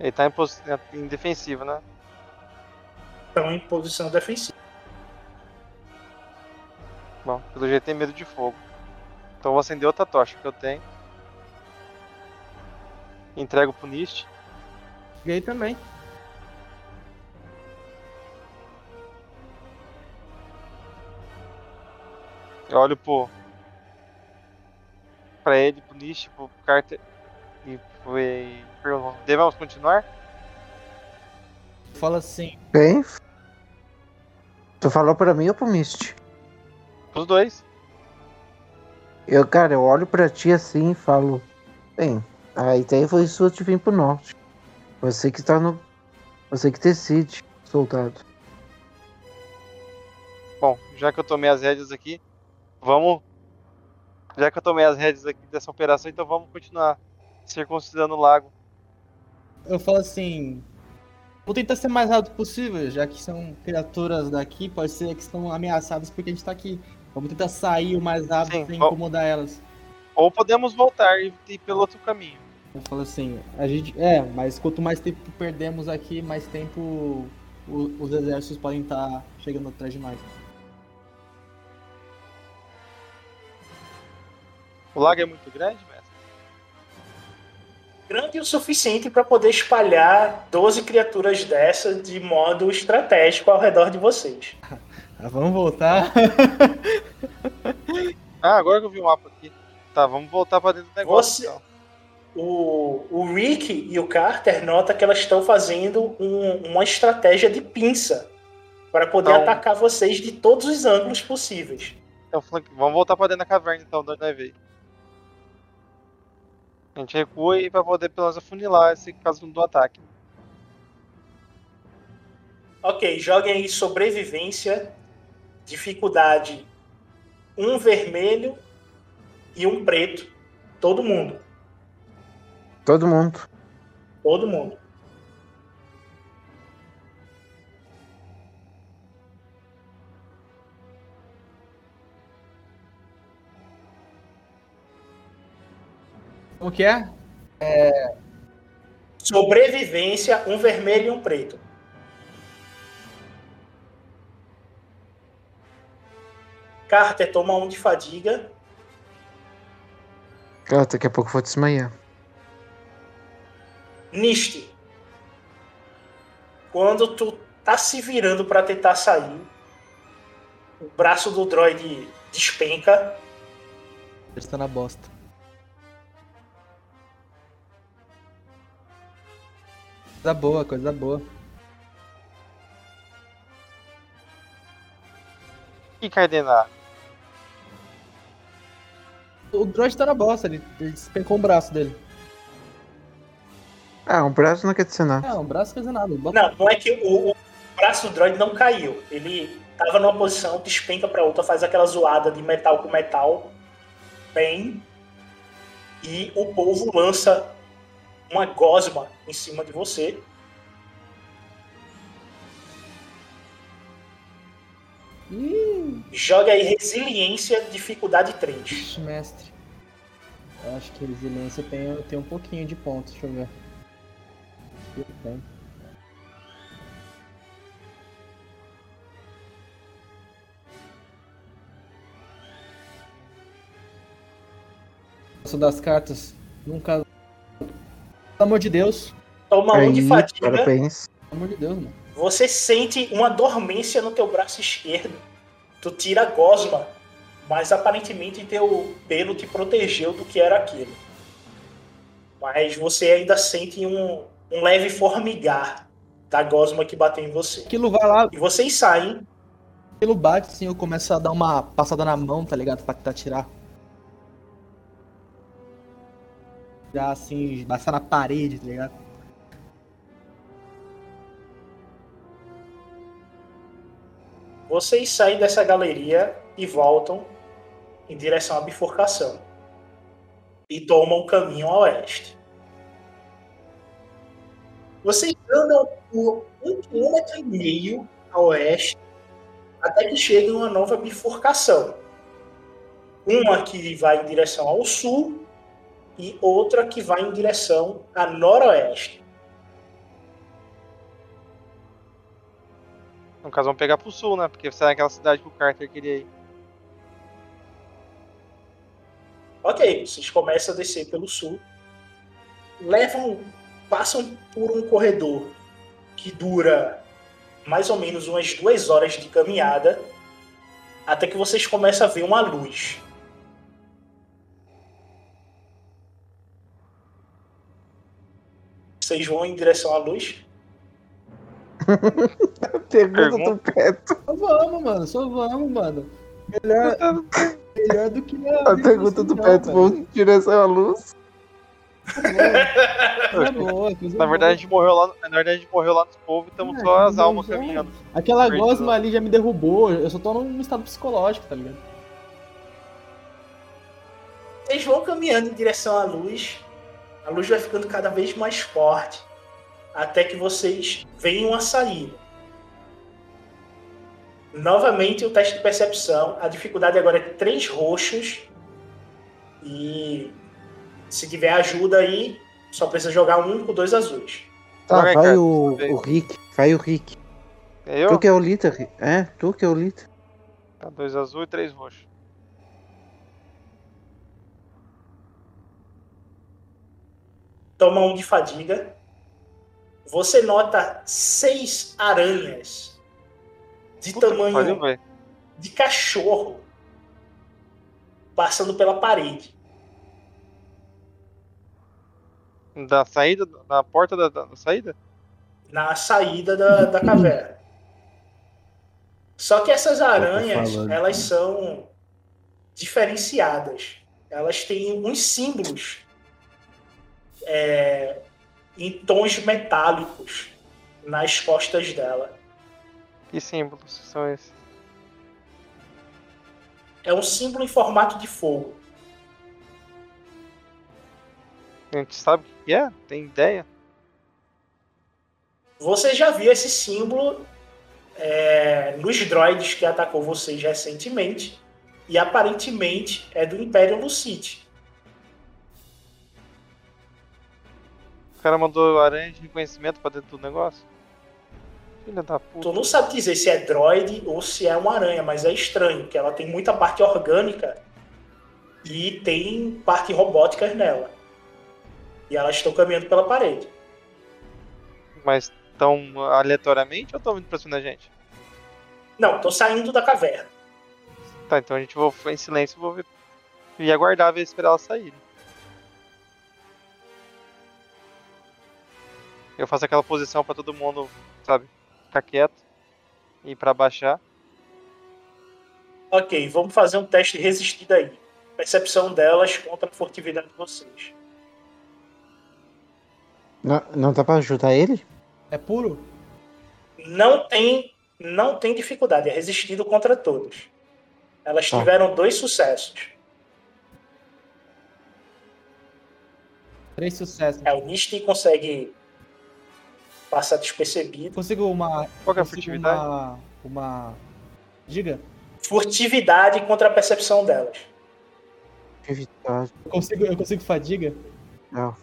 Ele tá em, pos... em defensivo, né? Estão em posição defensiva. Bom, pelo jeito tem medo de fogo. Então eu vou acender outra tocha que eu tenho. Entrego pro Nist. Peguei também. Eu olho pro. pra ele, pro Nist, pro Carter. E foi. Devemos continuar? Fala assim. Bem. Tu falou pra mim ou pro Mist? Os dois. Eu, cara, eu olho pra ti assim e falo. Bem, a ideia foi sua de vir pro norte. Você que tá no. Você que decide, soldado. Bom, já que eu tomei as rédeas aqui, vamos. Já que eu tomei as rédeas aqui dessa operação, então vamos continuar circuncidando o lago. Eu falo assim. Vou tentar ser mais rápido possível, já que são criaturas daqui, pode ser que estão ameaçadas porque a gente tá aqui. Vamos tentar sair o mais rápido Sim, sem incomodar elas. Ou podemos voltar e ir pelo outro caminho. Eu falo assim, a gente. É, mas quanto mais tempo perdemos aqui, mais tempo o- os exércitos podem estar chegando atrás de nós. O lago é muito grande? Grande o suficiente para poder espalhar 12 criaturas dessas de modo estratégico ao redor de vocês. Ah, vamos voltar. Ah, agora que eu vi o mapa aqui. Tá, vamos voltar pra dentro do negócio. Você- então. O, o Rick e o Carter nota que elas estão fazendo um- uma estratégia de pinça para poder Então- atacar vocês de todos os ângulos possíveis. Então, vamos voltar pra dentro da caverna então, de onde nós veio. A gente recua e vai poder pelo menos afunilar esse caso do ataque. Ok, joguem aí sobrevivência, dificuldade um vermelho e um preto. Todo mundo. Todo mundo. Todo mundo. Como que é? Sobrevivência, um vermelho e um preto. Carter toma um de fadiga. Cara, daqui a pouco eu vou desmaiar. Niste. Quando tu tá se virando pra tentar sair, o braço do droid despenca. Ele está na bosta. Coisa boa, coisa boa. E Cardenar? O droid tá na bosta, ele, ele despencou o braço dele. Ah, um braço não quer dizer nada. Não, o braço não quer dizer nada. Bota- Não, não é que o, o braço do droid não caiu. Ele tava numa posição, despenca pra outra, faz aquela zoada de metal com metal. Bem. E o povo lança uma gosma em cima de você. Ih, Joga aí resiliência, dificuldade 3. ixi, mestre. Eu acho que resiliência tem, tem um pouquinho de pontos, deixa eu ver. Eu tenho. Das cartas. Nunca. Pelo amor de Deus. Toma um de fadiga. parabéns. Pelo amor de Deus, mano. Você sente uma dormência no teu braço esquerdo. Tu tira a gosma, mas aparentemente teu pelo te protegeu do que era aquilo. Mas você ainda sente um, um leve formigar da gosma que bateu em você. Aquilo vai lá, E vocês saem. aquilo bate assim, eu começo a dar uma passada na mão, tá ligado? Pra tentar tirar. Tirar assim, passar na parede, tá ligado? Vocês saem dessa galeria e voltam em direção à bifurcação. E tomam o caminho a oeste. Vocês andam por um quilômetro e meio a oeste até que cheguem a uma nova bifurcação. Uma que vai em direção ao sul e outra que vai em direção a noroeste. No caso, vamos pegar pro sul, né? Porque será aquela cidade que o Carter queria ir. Ok, vocês começam a descer pelo sul, levam, passam por um corredor que dura mais ou menos umas duas horas de caminhada, até que vocês começam a ver uma luz. Vocês vão em direção à luz? Pergunta do Peto. Só vamos, mano. Só vamos, mano. Melhor, melhor do que A pergunta do Peto, vamos em direção à luz? Coisa boa, Na verdade, a gente morreu lá, na verdade, a gente morreu lá nos povos e estamos É, só as almas já- caminhando. Aquela Perdido gosma ali já me derrubou. Eu só tô num estado psicológico, tá ligado? Vocês vão caminhando em direção à luz. A luz vai ficando cada vez mais forte. Até que vocês veem uma saída. Novamente o teste de percepção. A dificuldade agora é três roxos. E se tiver ajuda aí, só precisa jogar um com dois azuis. Tá, vai cara, o, o Rick. Vai o Rick. É eu? Tu que é o líder. É, tu que é o líder. Tá, dois azul e três roxos. Toma um de fadiga. Você nota seis aranhas de Puta tamanho pariu, de cachorro passando pela parede. Da saída, na porta da, da- da saída? na saída da, da caverna. Só que essas aranhas, elas são diferenciadas. Elas têm uns símbolos é, em tons metálicos nas costas dela. Que símbolos são esses? É um símbolo em formato de fogo. A gente sabe o que é? Tem ideia? Você já viu esse símbolo é, nos droids que atacou vocês recentemente. E aparentemente é do Império Lucite. O cara mandou aranha de reconhecimento pra dentro do negócio? Filha da puta. Tu não sabe dizer se é droid ou se é uma aranha, mas é estranho, porque ela tem muita parte orgânica e tem parte robótica nela. E elas estão caminhando pela parede. Mas tão aleatoriamente ou estão vindo pra cima da gente? Não, estão saindo da caverna. Tá, então a gente vai ficar em silêncio e vou ver. E aguardar ver esperar elas saírem. Eu faço aquela posição pra todo mundo, sabe, ficar quieto e pra baixar. Ok, vamos fazer um teste resistido aí. Percepção delas contra a furtividade de vocês. Não, não dá pra ajudar ele? É puro? Não tem, não tem dificuldade, é resistido contra todos. Elas Tá. tiveram dois sucessos. Três sucessos. É, o Nistin consegue passar despercebido. Consigo uma. Qual que é a furtividade? Uma. Uma. Diga. Furtividade contra a percepção delas. Atividade. Eu consigo, eu consigo fadiga? Não.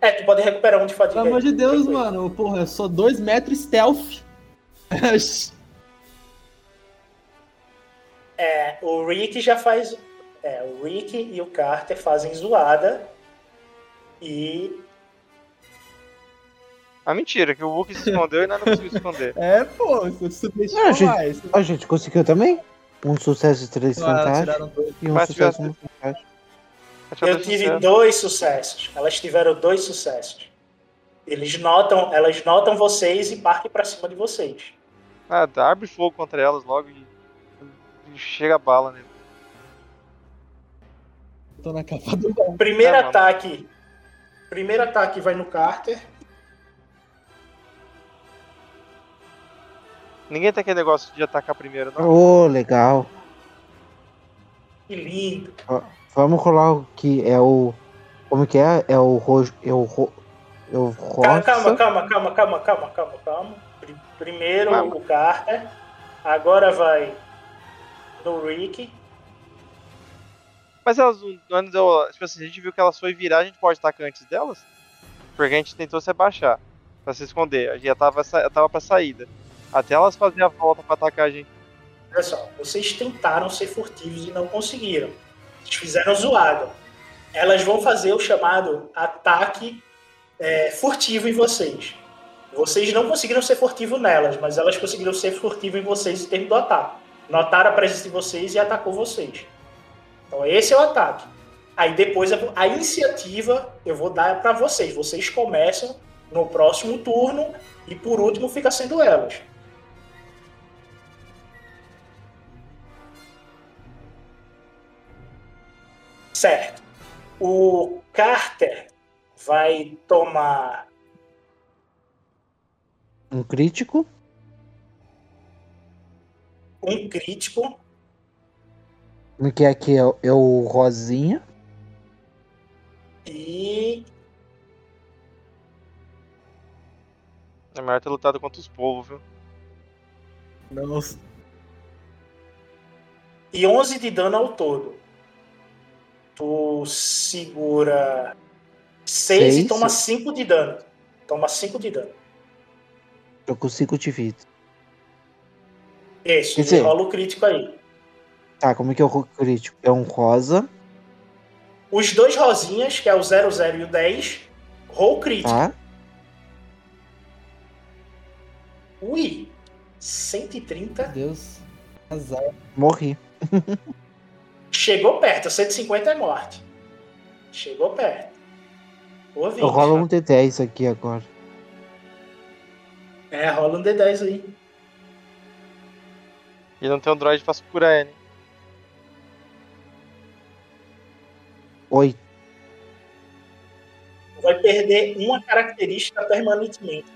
É, tu pode recuperar um de fadiga. Pelo amor de Deus, Tranquilo. mano. Porra, eu sou 2 metros stealth. É, o Rick já faz. É, o Rick e o Carter fazem zoada. E. Ah, mentira, que o Wookie se escondeu e nós não conseguimos esconder. é, pô, você subestima Não, gente, mais. A gente conseguiu também? Um sucesso e três Ah, tiraram dois. E um Mas sucesso tivesse- e. Deixa Eu tive dois sucessos. Elas tiveram dois sucessos. Eles notam, elas notam vocês e partem pra cima de vocês. Ah, dá- abre fogo contra elas logo e, e chega a bala nele. Tô na capa do Primeiro Tá bom. ataque. Primeiro ataque vai no Carter. Ninguém tem aquele negócio de atacar primeiro, não. Ô, legal. Que lindo. Vamos rolar o que é o. Como que é? É o roxo. É o, ro, Eu Calma, roço. calma, calma, calma, calma, calma, calma, calma. Pri- Primeiro Calma. o Carter, agora vai no Rick. Mas elas não. Antes eu, tipo assim, a gente viu que elas foi virar, a gente pode atacar antes delas? Porque a gente tentou se abaixar pra se esconder. A gente já tava, tava pra saída. Até elas fazerem a volta pra atacar a gente. Olha só, vocês tentaram ser furtivos e não conseguiram. Vocês fizeram zoada. Elas vão fazer o chamado ataque é, furtivo em vocês. Vocês não conseguiram ser furtivo nelas, mas elas conseguiram ser furtivo em vocês em termos do ataque. Notaram a presença de vocês e atacou vocês. Então esse é o ataque. Aí depois a iniciativa eu vou dar para vocês. Vocês começam no próximo turno e por último fica sendo elas. Certo. O Carter vai tomar Um crítico. um crítico. Que aqui é, o- é o Rosinha. E É melhor ter lutado contra os povos, viu? Nossa. e 11 de dano ao todo. Tu segura 6 e Seis. toma 5 de dano. Toma 5 de dano. Tô com 5 de vida. Isso, Quer dizer- rola o crítico aí. Tá, como é que é o crítico? É um rosa, Os dois rosinhas, que é o 00 e o 10, roll crítico. tá? Ui, 130. Meu Deus. Azar. Morri. Chegou perto, 150 é morte. Chegou perto. Ô, Eu rolo um D10 aqui agora. É, rola um D10 aí. E não tem um droid pra curar ele. 8. Vai perder uma característica permanentemente.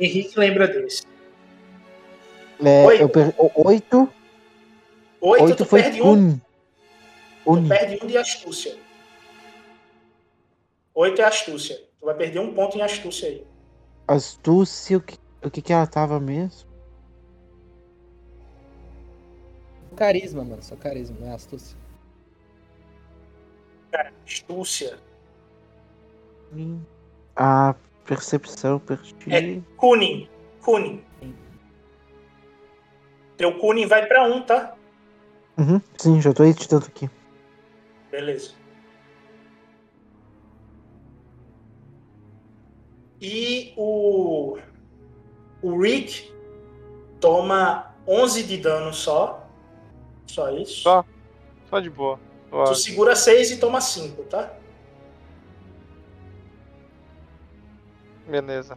Henrique lembra desse. É, Oito. eu per... 8. 8, 8 tu foi perde um. Uni. Tu perde um de astúcia. 8 é astúcia. Tu vai perder um ponto em astúcia aí. Astúcia, o que, o que que ela tava mesmo? Carisma, mano. Só carisma, não é astúcia. Cara, astúcia. Hum. A percepção, perti. É Kunin. Kunin. Teu Kunin vai pra 1, um, tá? Uhum, sim, já tô editando aqui. Beleza. E o, o Rick toma 11 de dano só. Só isso. Só. Só de boa. Tu Suave. segura 6 e toma 5, tá? Beleza.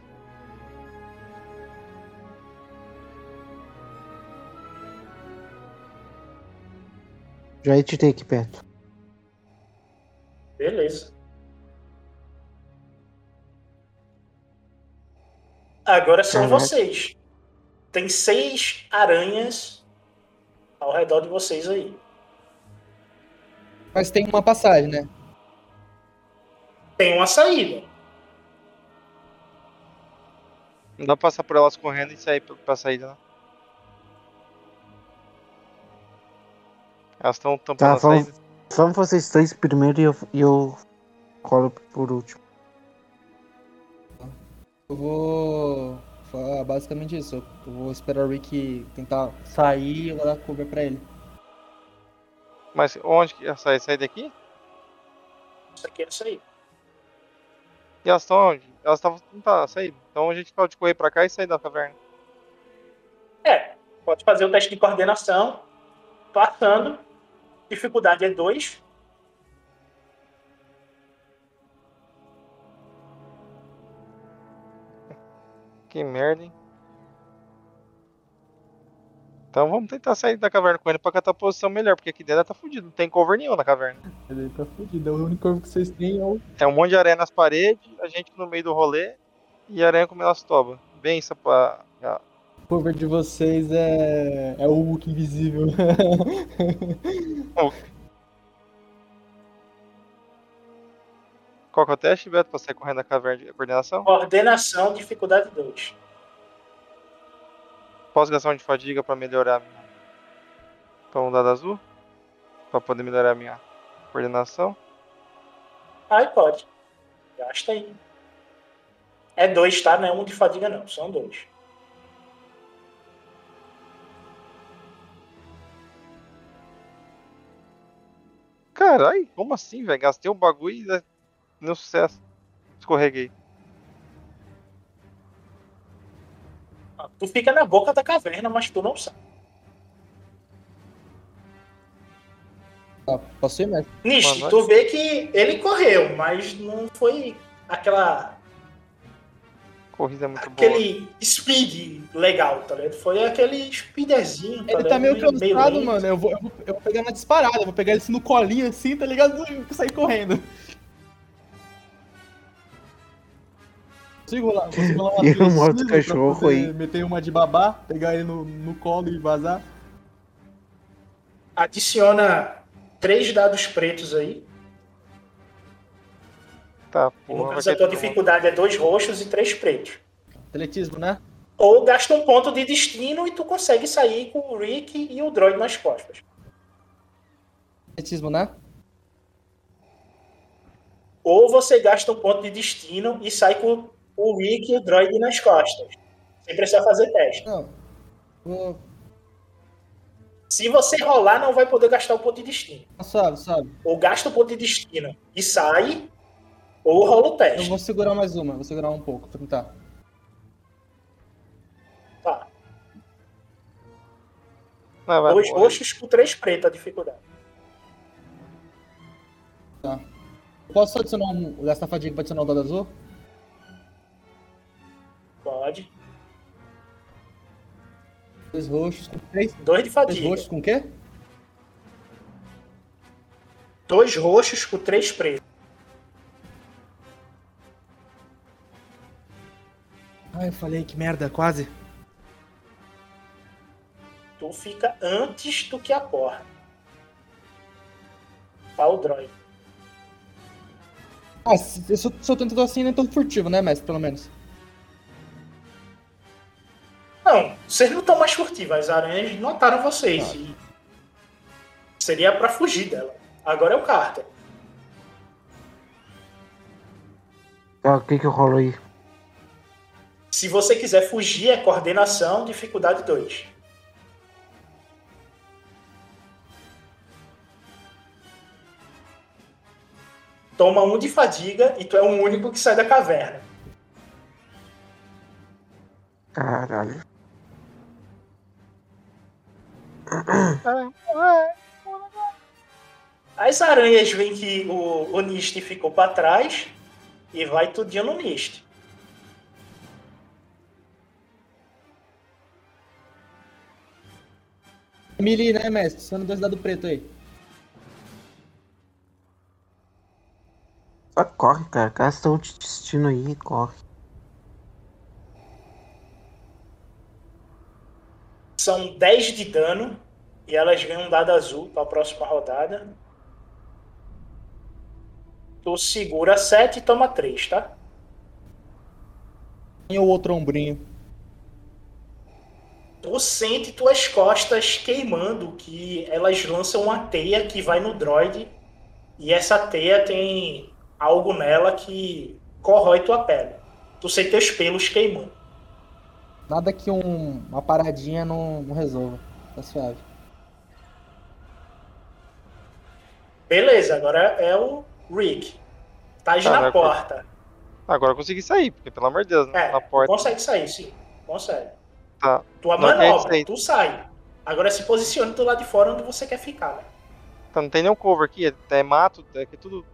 Já editei aqui perto. Beleza. Agora são Caraca. vocês. Tem seis aranhas ao redor de vocês aí. Mas tem uma passagem, né? Tem uma saída. Não dá pra passar por elas correndo e sair pra- saída, não. Elas estão tampando Tá, vamos, saída. vamos vocês três primeiro e eu, e eu colo por último. Eu vou falar basicamente isso. Eu vou esperar o Rick tentar sair e eu vou dar cover pra ele. Mas onde que sair? Sair daqui? Isso aqui é isso aí. E elas estão onde? Elas estavam tentando sair. Então a gente pode correr pra cá e sair da caverna. É, pode fazer o teste de coordenação. Passando. Dificuldade é 2. Que merda, hein? Então vamos tentar sair da caverna com ele pra catar a posição melhor, porque aqui dentro tá fudido, não tem cover nenhum na caverna. Ele tá fudido. O único cover que vocês têm é o. É um monte de areia nas paredes, a gente no meio do rolê e a aranha comendo as tobas. Isso pra. O cover de vocês é. É o Hulk invisível. Qual que é o teste, Beto, pra sair correndo na caverna de coordenação? Coordenação, dificuldade 2. Posso gastar um de fadiga pra melhorar a minha. Pra um dado azul? Pra poder melhorar a minha coordenação? Aí pode. Gasta aí. É dois, tá? Não é um de fadiga, não. São dois. Caralho, como assim, velho? Gastei o bagulho e deu sucesso. Escorreguei. Tu fica na boca da caverna, mas tu não sabe. Ah, posso ir, mestre? Nish, tu vê que ele correu, mas não foi aquela Corrida é muito boa. aquele speed legal, tá ligado? Foi aquele speederzinho. Ele tá meio cansado, mano. Eu vou, eu, vou, eu vou pegar na disparada, eu vou pegar ele assim no colinho assim, tá ligado? E sair correndo. Sigo lá, vou segurar uma E o cachorro aí. Meter uma de babá, pegar ele no, no colo e vazar. Adiciona três dados pretos aí. Tá, E no porra. caso, a tua dificuldade é dois roxos e três pretos. Atletismo, né? Ou gasta um ponto de destino e tu consegue sair com o Rick e o droid nas costas. Atletismo, né? Ou você gasta um ponto de destino e sai com o Rick e o droid nas costas. Sem precisar fazer teste. Não. Vou... Se você rolar, não vai poder gastar o ponto de destino. Suave, suave. Ou gasta o ponto de destino e sai, ou rola o Eu teste. vou segurar mais uma, vou segurar um pouco, pra tentar. Tá. Vai, vai, Dois roxos com três pretos a dificuldade. Tá. Posso adicionar um. Gastar fadiga pra adicionar o dado azul? Pode. Dois roxos com três. Dois de Dois fadiga. roxos com o quê? Dois roxos com três pretos. Ai, eu falei, que merda, quase. Tu fica antes do que a porra. Tá o droid. Ah, eu- se eu tento assim, nem tô furtivo, né, mestre? Pelo menos. Não, vocês não estão mais furtivos. As aranhas notaram vocês. E seria pra fugir dela. Agora é o Carter. Tá, o que que eu rolo aí? Se você quiser fugir, é coordenação, dificuldade 2. Toma um de fadiga e tu é o único que sai da caverna. Caralho. As aranhas veem que o, o Nist ficou pra trás e vai tudinho no Nist. Mili, né, mestre? Sendo dois dados preto aí. Só corre, cara. Gasta o destino aí e corre. São 10 de dano e elas ganham um dado azul para a próxima rodada. Tu segura 7 e toma 3, tá? E o outro ombrinho. Tu sente tuas costas queimando, que elas lançam uma teia que vai no droid. E essa teia tem algo nela que corrói tua pele. Tu sente teus pelos queimando. Nada que um, uma paradinha não, não resolva. Tá suave. Beleza, agora é o Rick. Tá Tá, na porta. Agora eu consegui sair, porque pelo amor de Deus, né? É, na porta. consegue sair, sim. Consegue. Tá. Tua Não manobra, sair. tu sai. Agora se posicione do lado de fora onde você quer ficar, né? Então não tem nenhum cover aqui, é, é mato, é aqui tudo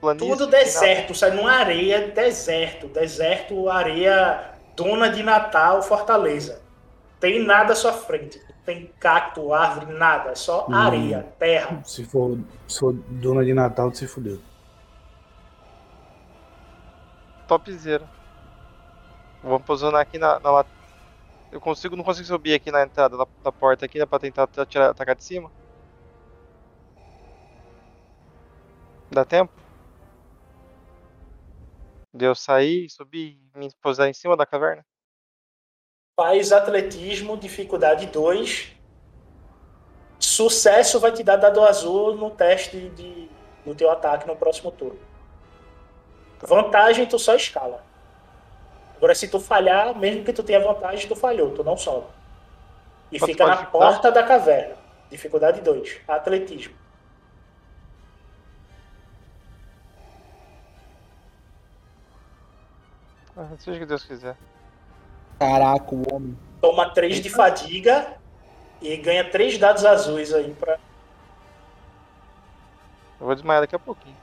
planície. Tudo deserto, sai numa areia, deserto. Deserto, areia, dona de Natal, Fortaleza. Tem nada à sua frente. Tem cacto, árvore, nada. É só Hum. areia, terra. Se for, se for dona de Natal, tu se fudeu. Topzera. Vamos posicionar aqui na, na lat- Eu consigo, não consigo subir aqui na entrada da, da porta aqui, né? Pra tentar tirar, atacar de cima. Dá tempo? De eu sair, subir e me posar em cima da caverna? Faz atletismo, dificuldade 2. Sucesso vai te dar dado azul no teste de, do teu ataque no próximo turno. Vantagem, tu só escala. Agora, se tu falhar, mesmo que tu tenha vantagem, tu falhou, tu não sobe. E fica pode na dificuldade? porta da caverna. Dificuldade 2. Atletismo. Seja o que Deus quiser. Caraca, o homem. Toma 3 de fadiga e ganha 3 dados azuis aí pra. Eu vou desmaiar daqui a pouquinho.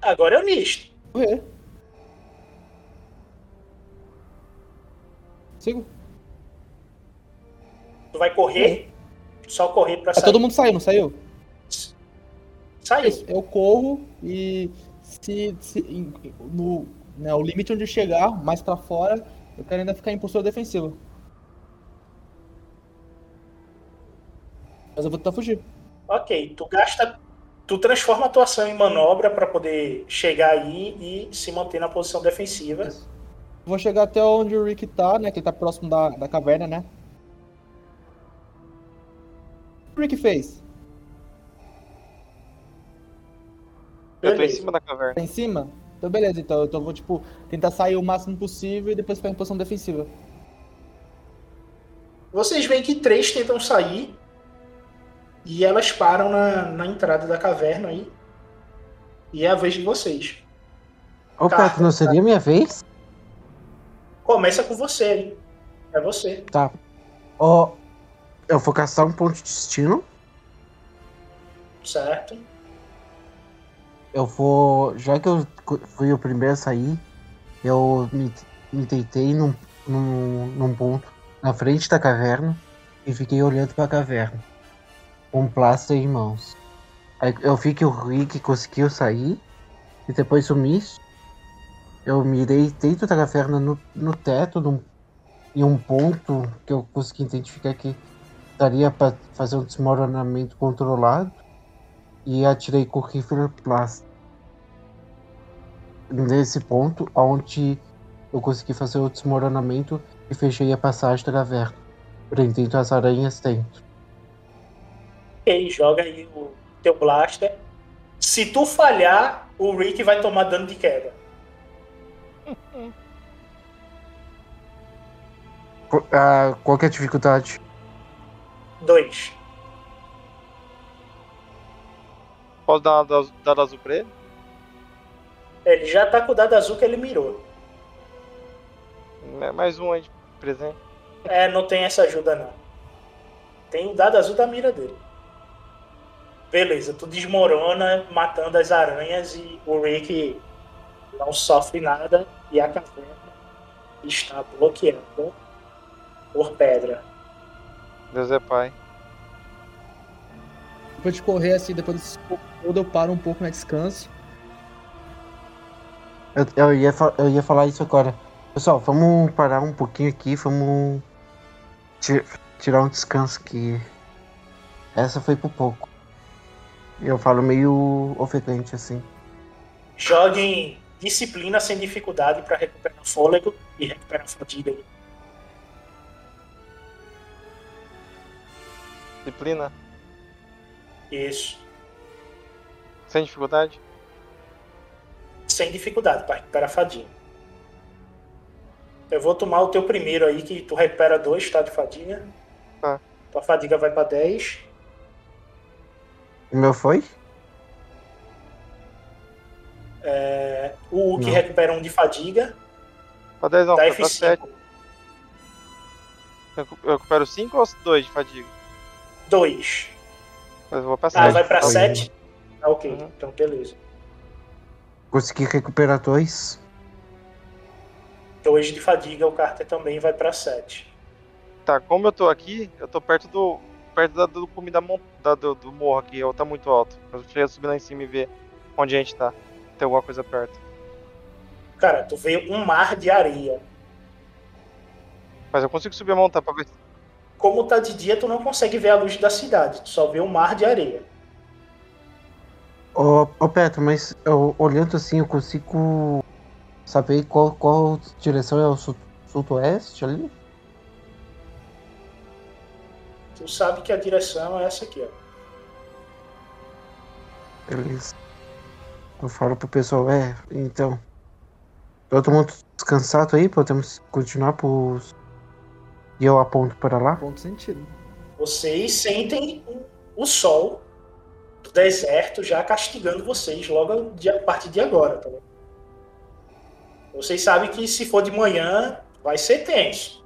Agora é o Nisto. Correr. Sigo. Tu vai correr. Só correr pra Ah, sair. todo mundo saiu, não saiu? Saiu. Eu corro e se, se no né, o limite onde eu chegar, mais pra fora, eu quero ainda ficar em postura defensiva. Mas eu vou tentar fugir. Ok, tu gasta. Tu transforma a tua ação em manobra pra poder chegar aí e se manter na posição defensiva. Vou chegar até onde o Rick tá, né? Que ele tá próximo da, da caverna, né? O que o Rick fez? Eu tô em cima da caverna. Tá em cima? Então beleza, então eu tô- vou tipo tentar sair o máximo possível e depois ficar em posição defensiva. Vocês veem que três tentam sair e elas param na, na entrada da caverna aí. E é a vez de vocês. Ô, Tá. Pato, não seria minha vez? Começa com você, hein? É você. Tá. Ó, eu vou caçar um ponto de destino. Certo? Eu vou. Já que eu fui o primeiro a sair, eu me, me deitei num, num, num ponto na frente da caverna e fiquei olhando pra caverna. Com pláster em mãos. Aí eu vi que o Rick conseguiu sair e depois sumir. Eu mirei dentro da caverna no, no teto, num, em um ponto que eu consegui identificar que daria pra fazer um desmoronamento controlado e atirei com o rifle plástico. Nesse ponto, onde eu consegui fazer o desmoronamento e fechei a passagem da caverna, prendendo as aranhas dentro. Ok, joga aí o teu blaster. Se tu falhar, o Rick vai tomar dano de queda. Qu- ah, qual que é a dificuldade? Dois. Posso dar uma dado azul pra ele? Ele já tá com o dado azul que ele mirou. Mais- Mais um aí de presente. É, não tem essa ajuda não. Tem o dado azul da mira dele. Beleza, tu desmorona matando as aranhas e o Rick não sofre nada e a caverna está bloqueada por pedra. Deus é pai. Depois de correr assim, depois desse pouco todo, eu paro um pouco na descanso. Eu, eu, ia, eu ia falar isso agora. Pessoal, vamos parar um pouquinho aqui, vamos ti- tirar um descanso que essa foi por pouco. Eu falo meio ofegante assim. Joguem disciplina sem dificuldade para recuperar fôlego e recuperar fadiga. aí. Disciplina. Isso. Sem dificuldade. Sem dificuldade para recuperar fadiga. Eu vou tomar o teu primeiro aí, que tu recupera dois, tá? De fadiga. Tá. Tua fadiga vai para 10. O meu foi? É, o Hulk Não. recupera um de fadiga. Pra 10 não, pra 7. F5. Eu recupero 5 ou 2 de fadiga? 2. Mas eu vou pra Ah, 7. vai pra Foi. 7? Ah, ok. Uhum. Então, beleza. Consegui recuperar dois. 2 de fadiga, o Carter também vai pra 7. Tá, como eu tô aqui, eu tô perto do. perto da, do cume da, mon- da- do, do morro aqui, eu tá muito alto. Eu cheguei a subir lá em cima e ver onde a gente tá. Tem alguma coisa perto. Cara, tu vê um mar de areia. Mas eu consigo subir a montanha pra ver. Como tá de dia, tu não consegue ver a luz da cidade. Tu só vê um mar de areia. Ô, ô Petro, mas eu, olhando assim, eu consigo saber qual, qual direção é o sul- sudoeste ali? Tu sabe que a direção é essa aqui, ó. Beleza. Eu falo pro pessoal, é, então. Todo mundo descansado aí? Podemos continuar pros. E eu aponto para lá? Ponto sentido. Vocês sentem o sol do deserto já castigando vocês logo de- a partir de agora, tá bom? Vocês sabem que se for de manhã vai ser tenso.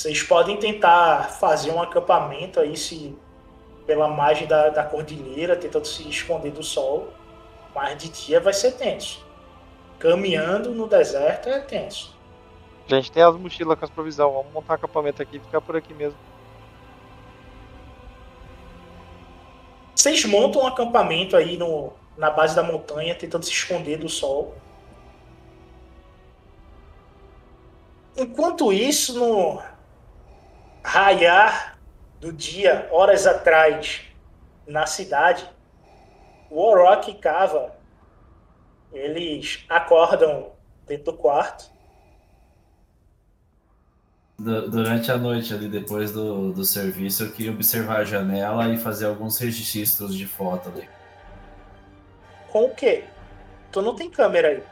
Vocês podem tentar fazer um acampamento aí se pela margem da, da cordilheira, tentando se esconder do sol, mas de dia vai ser tenso. Caminhando no deserto é tenso. Gente, tem as mochilas com as provisões. Vamos montar um acampamento aqui e ficar por aqui mesmo. Vocês montam um acampamento aí no, na base da montanha, tentando se esconder do sol. Enquanto isso, no raiar do dia, horas atrás, na cidade, o Orok e Kava, eles acordam dentro do quarto. Du- Durante a noite ali, depois do, do serviço, eu queria observar a janela e fazer alguns registros de foto ali. Com o quê? Tu não tem câmera aí.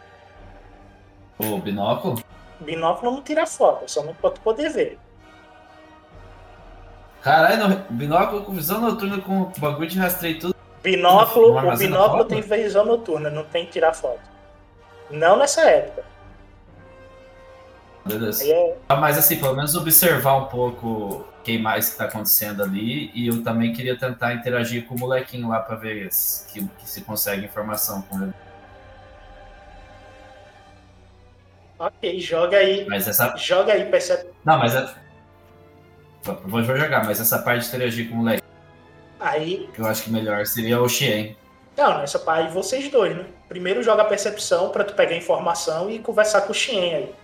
O binóculo? Binóculo não tira foto, só não pode poder ver. Caralho, binóculo com visão noturna com bagulho de rastreio tudo. Binóculo, o binóculo tem visão noturna, não tem tirar foto. Não nessa época. É- Mas assim, pelo menos observar um pouco o que mais que tá acontecendo ali. E eu também queria tentar interagir com o molequinho lá pra ver se, que, que se consegue informação com ele. Ok, joga aí. Mas essa. Joga aí, percebe? Não, mas é. Vou, vou jogar, mas essa parte de interagir com o moleque, Aí. eu acho que melhor seria o Xien. Não, nessa parte vocês dois, né? Primeiro joga a percepção pra tu pegar informação e conversar com o Xien aí.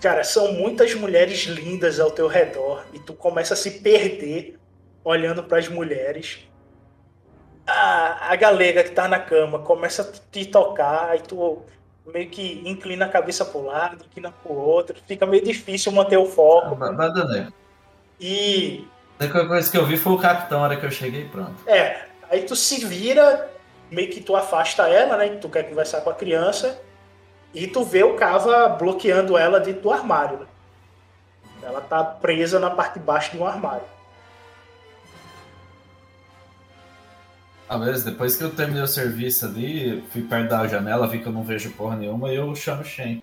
Cara, são muitas mulheres lindas ao teu redor e tu começa a se perder olhando pras mulheres. A, a galega que tá na cama começa a te tocar e tu meio que inclina a cabeça pro lado, inclina pro outro. Fica meio difícil manter o foco. Badane. E A única coisa que eu vi foi o capitão na hora que eu cheguei pronto. É, aí tu se vira, meio que tu afasta ela, né? Que tu quer conversar com a criança, e tu vê o Cava bloqueando ela dentro do armário. Né? Ela tá presa na parte de baixo de um armário. Ah, beleza. Depois que eu terminei o serviço ali, fui perto da janela, vi que eu não vejo porra nenhuma e eu chamo o Shen.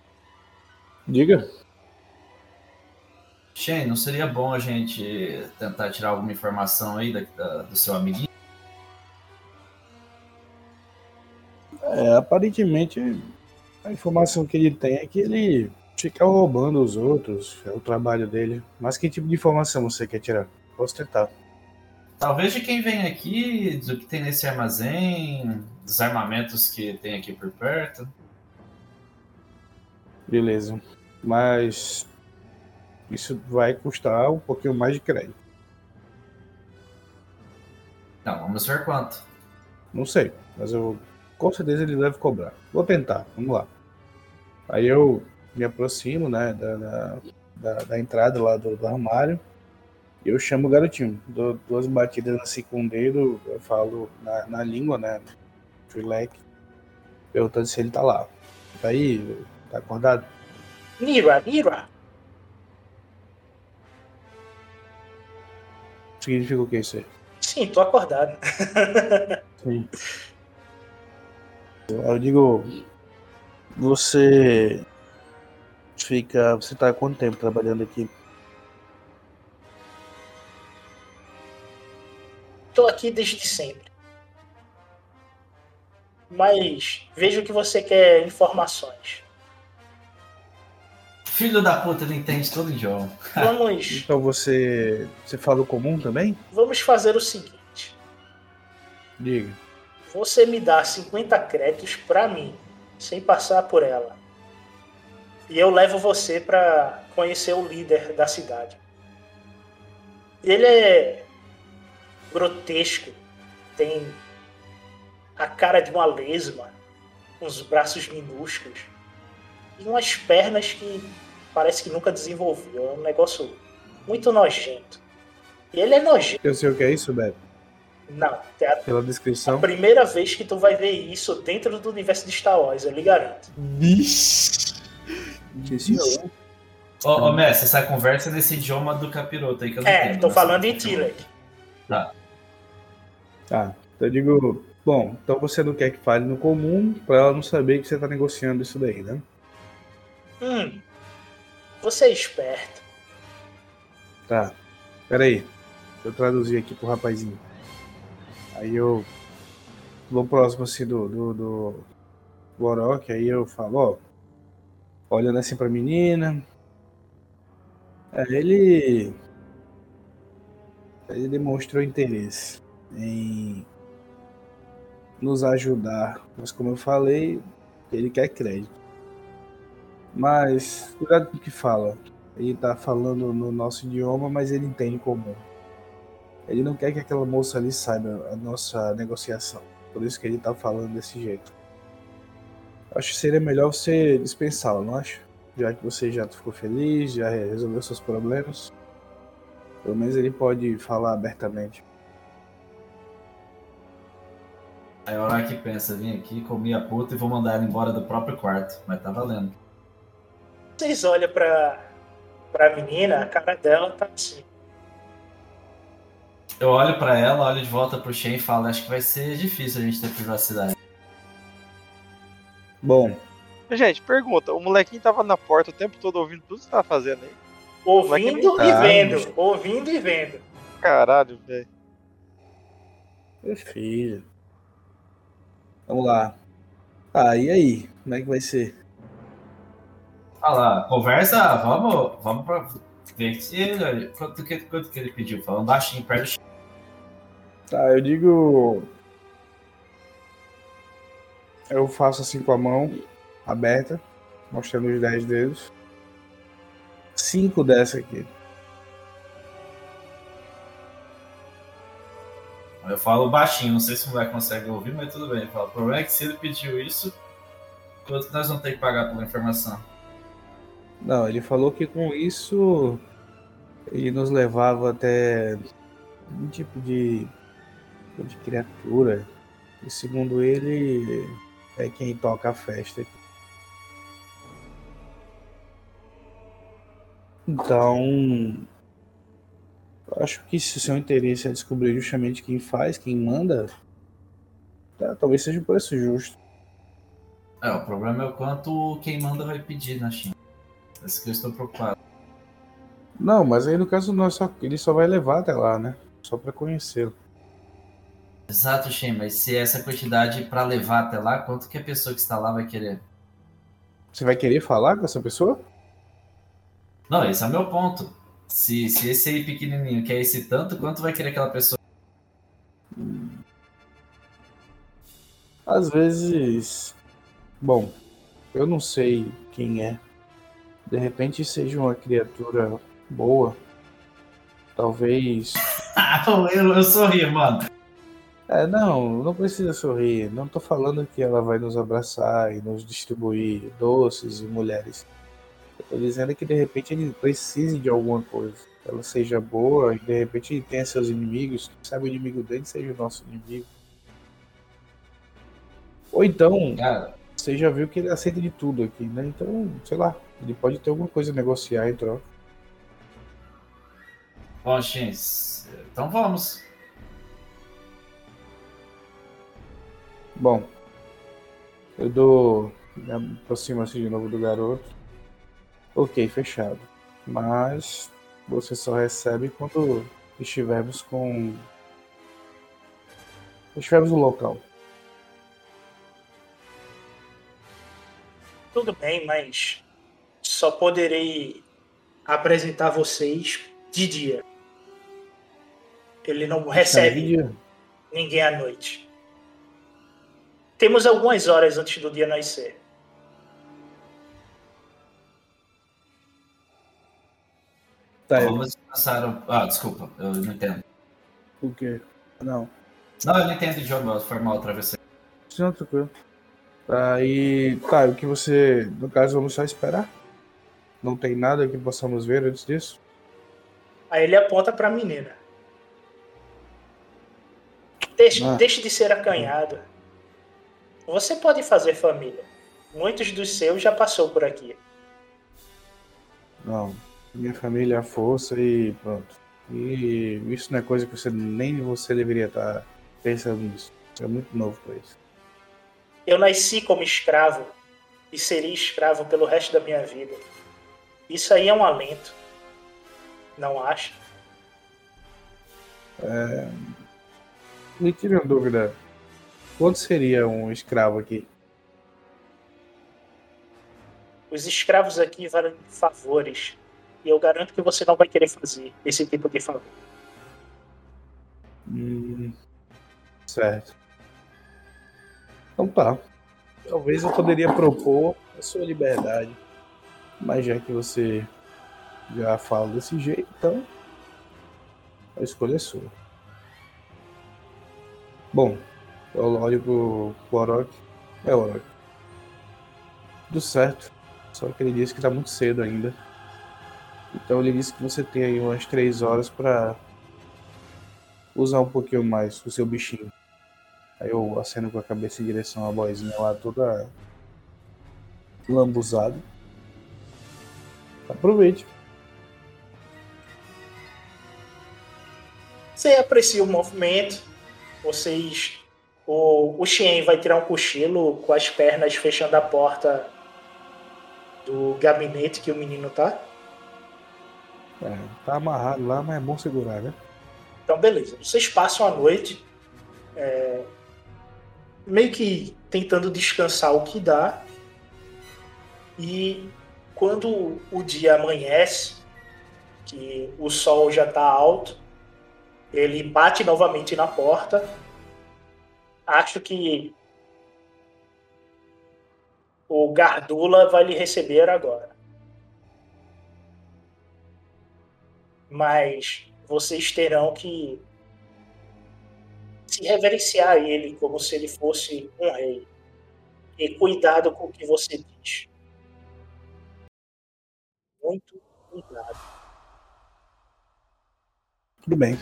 Diga. Shen, não seria bom a gente tentar tirar alguma informação aí da- da- do seu amiguinho? É, aparentemente a informação que ele tem é que ele fica roubando os outros, é o trabalho dele. Mas que tipo de informação você quer tirar? Posso tentar. Talvez de quem vem aqui, do que tem nesse armazém, dos armamentos que tem aqui por perto. Beleza. Mas isso vai custar um pouquinho mais de crédito. Não, vamos ver quanto. Não sei, mas eu com certeza ele deve cobrar. Vou tentar, vamos lá. Aí eu me aproximo, né, da, da, da- da entrada lá do, do armário. E eu chamo o garotinho. Dou duas batidas assim com o dedo, eu falo na, na língua, né, Trilek, perguntando se ele tá lá. Tá aí, tá acordado? Nira, Nira! Significa o que isso aí? Sim, tô acordado. Sim. Eu digo, você fica, você tá há quanto tempo trabalhando aqui? Tô aqui desde sempre. Mas vejo que você quer informações. Filho da puta, ele entende todo idioma. Vamos, Então você, você fala o comum também? vamos fazer o seguinte. Diga. Você me dá 50 créditos pra mim, sem passar por ela. E eu levo você pra conhecer o líder da cidade. Ele é grotesco, tem a cara de uma lesma, uns braços minúsculos e umas pernas que parece que nunca desenvolveu. É um negócio muito nojento. E ele é nojento. Eu sei o que é isso, Beto. Não, a Pela descrição. primeira vez que tu vai ver isso dentro do universo de Star Wars, eu lhe garanto. Vixe. Ô, ô mestre, essa conversa é nesse idioma do capiroto aí que eu não É, entendo. tô né? falando em Tilek. Tá. Tá. Eu digo, bom, então você não quer que fale no comum pra ela não saber que você tá negociando isso daí, né? Hum, você é esperto. Tá. Pera aí. Eu traduzir aqui pro rapazinho. Aí eu vou próximo assim do, do, do, Orochi, aí eu falo, ó. Olhando assim pra menina. É, ele. Ele demonstrou interesse em nos ajudar. Mas como eu falei, ele quer crédito. Mas cuidado com o que fala. Ele tá falando no nosso idioma, mas ele entende comum. Ele não quer que aquela moça ali saiba a nossa negociação. Por isso que ele tá falando desse jeito. Acho que seria melhor você dispensá-la, não acha? Já que você já ficou feliz, já resolveu seus problemas. Pelo menos ele pode falar abertamente. Aí hora que pensa, vim aqui, comi a puta e vou mandar ela embora do próprio quarto. Mas tá valendo. Vocês olham pra, pra menina, a cara dela tá assim. Eu olho pra ela, olho de volta pro Shen e falo, acho que vai ser difícil a gente ter privacidade. Bom, Gente, pergunta, o molequinho tava na porta o tempo todo ouvindo tudo que você tava fazendo aí? Ouvindo Moleque e tá, vendo. Ouvindo e vendo. Caralho, velho. meu filho. Vamos lá. Ah, e aí? Como é que vai ser? Lá, conversa, vamos, vamos pra ver se ele, quanto que, quanto que ele pediu, falando baixinho, perto do. Tá, eu digo. Eu faço assim com a mão aberta, mostrando os 10 dedos. Cinco dessa aqui. Eu falo baixinho, não sei se o moleque consegue ouvir, mas tudo bem. Eu falo, o problema é que se ele pediu isso, quanto nós vamos ter que pagar pela informação? Não, ele falou que com isso ele nos levava até um tipo de, de criatura. E segundo ele, é quem toca a festa. Então, acho que se o seu interesse é descobrir justamente quem faz, quem manda, tá, talvez seja o preço justo. É, o problema é o quanto quem manda vai pedir na China. Esse que eu estou preocupado. Não, mas aí no caso nós só, ele só vai levar até lá, né? Só pra conhecê-lo. Exato, Shen, mas se essa quantidade para levar até lá, quanto que a pessoa que está lá vai querer? Você vai querer falar com essa pessoa? Não, esse é o meu ponto. Se, se esse aí pequenininho quer esse tanto, quanto vai querer aquela pessoa? Às vezes. Bom, eu não sei quem é. De repente seja uma criatura boa. Talvez. Ah, eu, eu sorri, mano. É, não, não precisa sorrir. Não tô falando que ela vai nos abraçar e nos distribuir doces e mulheres. Eu tô dizendo que de repente ele precise de alguma coisa. Ela seja boa e de repente ele tenha seus inimigos. Quem sabe o inimigo dele seja o nosso inimigo. Ou então, Cara, você já viu que ele aceita de tudo aqui, né? Então, sei lá, ele pode ter alguma coisa a negociar em troca. bom, Shen, então vamos. Bom, eu dou. Me aproximo assim de novo do garoto. Ok, fechado. Mas você só recebe quando estivermos com. Estivermos no local. Tudo bem, mas só poderei apresentar vocês de dia. Ele não recebe Dia. ninguém à noite. Temos algumas horas antes do dia nascer. Tá, descansar. o- Ah, desculpa, eu não entendo. O quê? Não. Não, eu não entendo idioma, foi mal, atravessei. Não, tranquilo. Aí, tá, o que você. No caso, vamos só esperar. Não tem nada que possamos ver antes disso? Aí ele aponta pra menina. Deixe, Ah. deixe de ser acanhado. Você pode fazer família. Muitos dos seus já passou por aqui. Não. Minha família é a força e pronto. E isso não é coisa que você nem você deveria estar pensando nisso. Você é muito novo pra isso. Eu nasci como escravo e seria escravo pelo resto da minha vida. Isso aí é um alento. Não acha? É... Me tire uma dúvida. Quanto seria um escravo aqui? Os escravos aqui valem favores. E eu garanto que você não vai querer fazer esse tipo de favor. Hum, certo. Então tá. Talvez eu poderia propor a sua liberdade. Mas já que você já fala desse jeito, então a escolha é sua. Bom, eu olho pro, pro Orok. É Orok. Tudo certo. Só que ele disse que tá muito cedo ainda. Então ele disse que você tem aí umas três horas pra usar um pouquinho mais o seu bichinho. Aí eu aceno com a cabeça em direção à boizinha lá toda lambuzada. Aproveite. Você aprecia o movimento. Vocês. O, o Xien vai tirar um cochilo com as pernas fechando a porta do gabinete que o menino tá. É, tá amarrado lá, mas é bom segurar, né? Então, beleza. Vocês passam a noite é, meio que tentando descansar o que dá. E quando o dia amanhece, que o sol já está alto, ele bate novamente na porta. Acho que o Gardula vai lhe receber agora. Mas vocês terão que se reverenciar a ele como se ele fosse um rei. E cuidado com o que você diz. Muito cuidado. Tudo bem.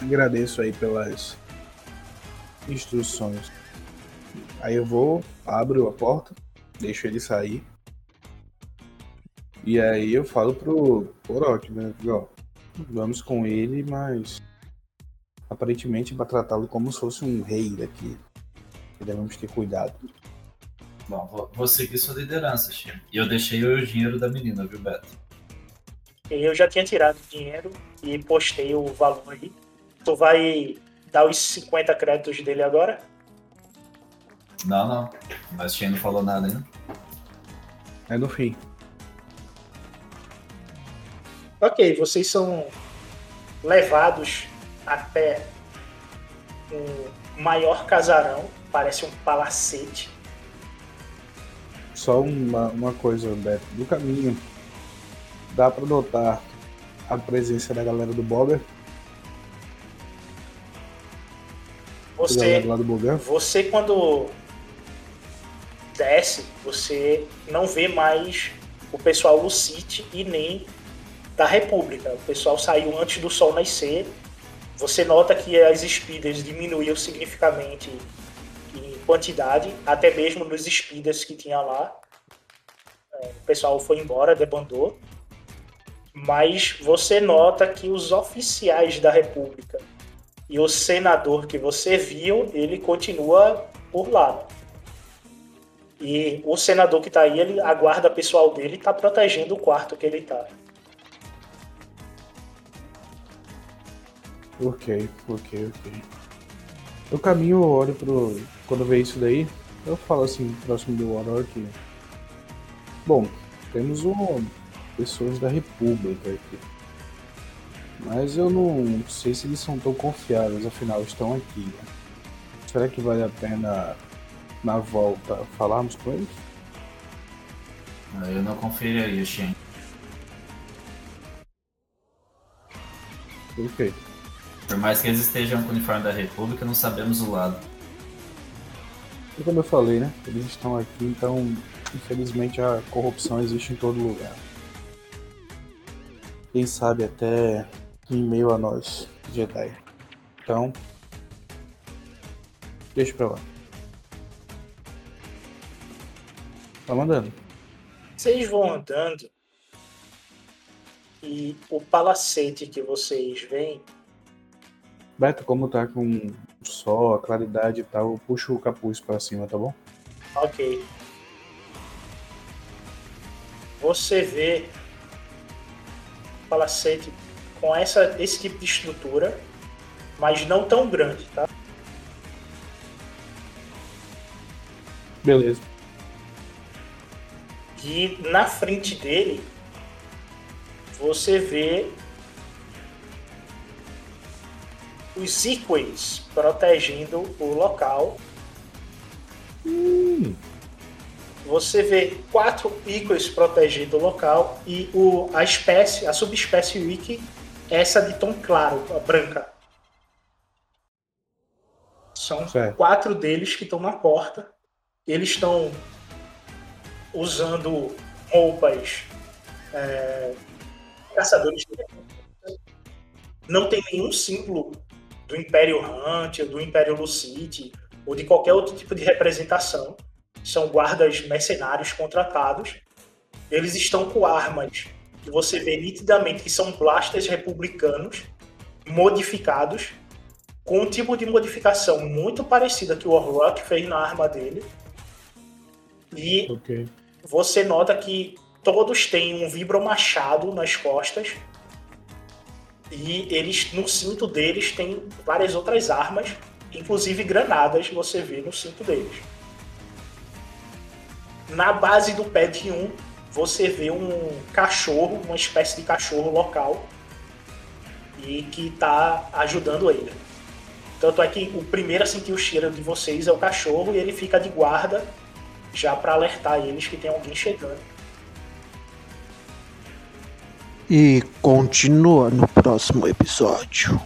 Agradeço aí pelas instruções. Aí eu vou, abro a porta, deixo ele sair. E aí eu falo pro Orok, né? Ó, vamos com ele, mas aparentemente para tratá-lo como se fosse um rei daqui. Devemos ter cuidado. Bom, vou, vou seguir sua liderança, Chico. E eu deixei o dinheiro da menina, viu, Beto? Eu já tinha tirado dinheiro e postei o valor aí. Tu vai dar os 50 créditos dele agora? Não, não. Mas Chico não falou nada ainda. É no fim. Ok, vocês são levados até um maior casarão, parece um palacete. Só uma, uma coisa, Beto. No caminho, dá pra notar a presença da galera do Boga. Da Você, do você quando desce, você não vê mais o pessoal do City e nem da República. O pessoal saiu antes do sol nascer. Você nota que as speeders diminuíram significativamente quantidade, até mesmo nos speeders que tinha lá. É, O pessoal foi embora, debandou. Mas você nota que os oficiais da República e o senador que você viu, ele continua por lá. E o senador que tá aí, ele a guarda pessoal dele tá protegendo o quarto que ele tá. Ok, ok, ok. No caminho eu olho pro. Quando vê isso daí, eu falo assim, próximo do Orok. Bom, temos um, pessoas da República aqui. Mas eu não sei se eles são tão confiáveis, afinal estão aqui. né? Será que vale a pena na volta falarmos com eles? Eu não confiaria, Shen. Ok. Por mais que eles estejam com o uniforme da República, não sabemos o lado. E como eu falei, né? Eles estão aqui, então infelizmente a corrupção existe em todo lugar. Quem sabe até em meio a nós, Jedi. Então, deixa pra lá. Tá mandando. Vocês vão andando e o palacete que vocês veem Beto, como tá com sol, a claridade e tal, eu puxo o capuz pra cima, tá bom? Ok. Você vê o palacete com essa, esse tipo de estrutura, mas não tão grande, tá? Beleza. E na frente dele você vê os Equays protegendo o local. Você vê quatro Equays protegendo o local e o, a espécie, a subespécie Wiki, essa de tom claro, a branca. São Certo. quatro deles que estão na porta. Eles estão usando roupas é, caçadores de. Não tem nenhum símbolo do Império Hunt, do Império Lucite, ou de qualquer outro tipo de representação. São guardas mercenários contratados. Eles estão com armas que você vê nitidamente que são blasters republicanos modificados, com um tipo de modificação muito parecida que o Warlock fez na arma dele. E Ok. você nota que todos têm um vibromachado nas costas. E eles, no cinto deles, tem várias outras armas, inclusive granadas, você vê no cinto deles. Na base do pad 1, você vê um cachorro, uma espécie de cachorro local, e que está ajudando ele. Tanto é que o primeiro a sentir o cheiro de vocês é o cachorro, e ele fica de guarda já para alertar eles que tem alguém chegando. E continua no próximo episódio.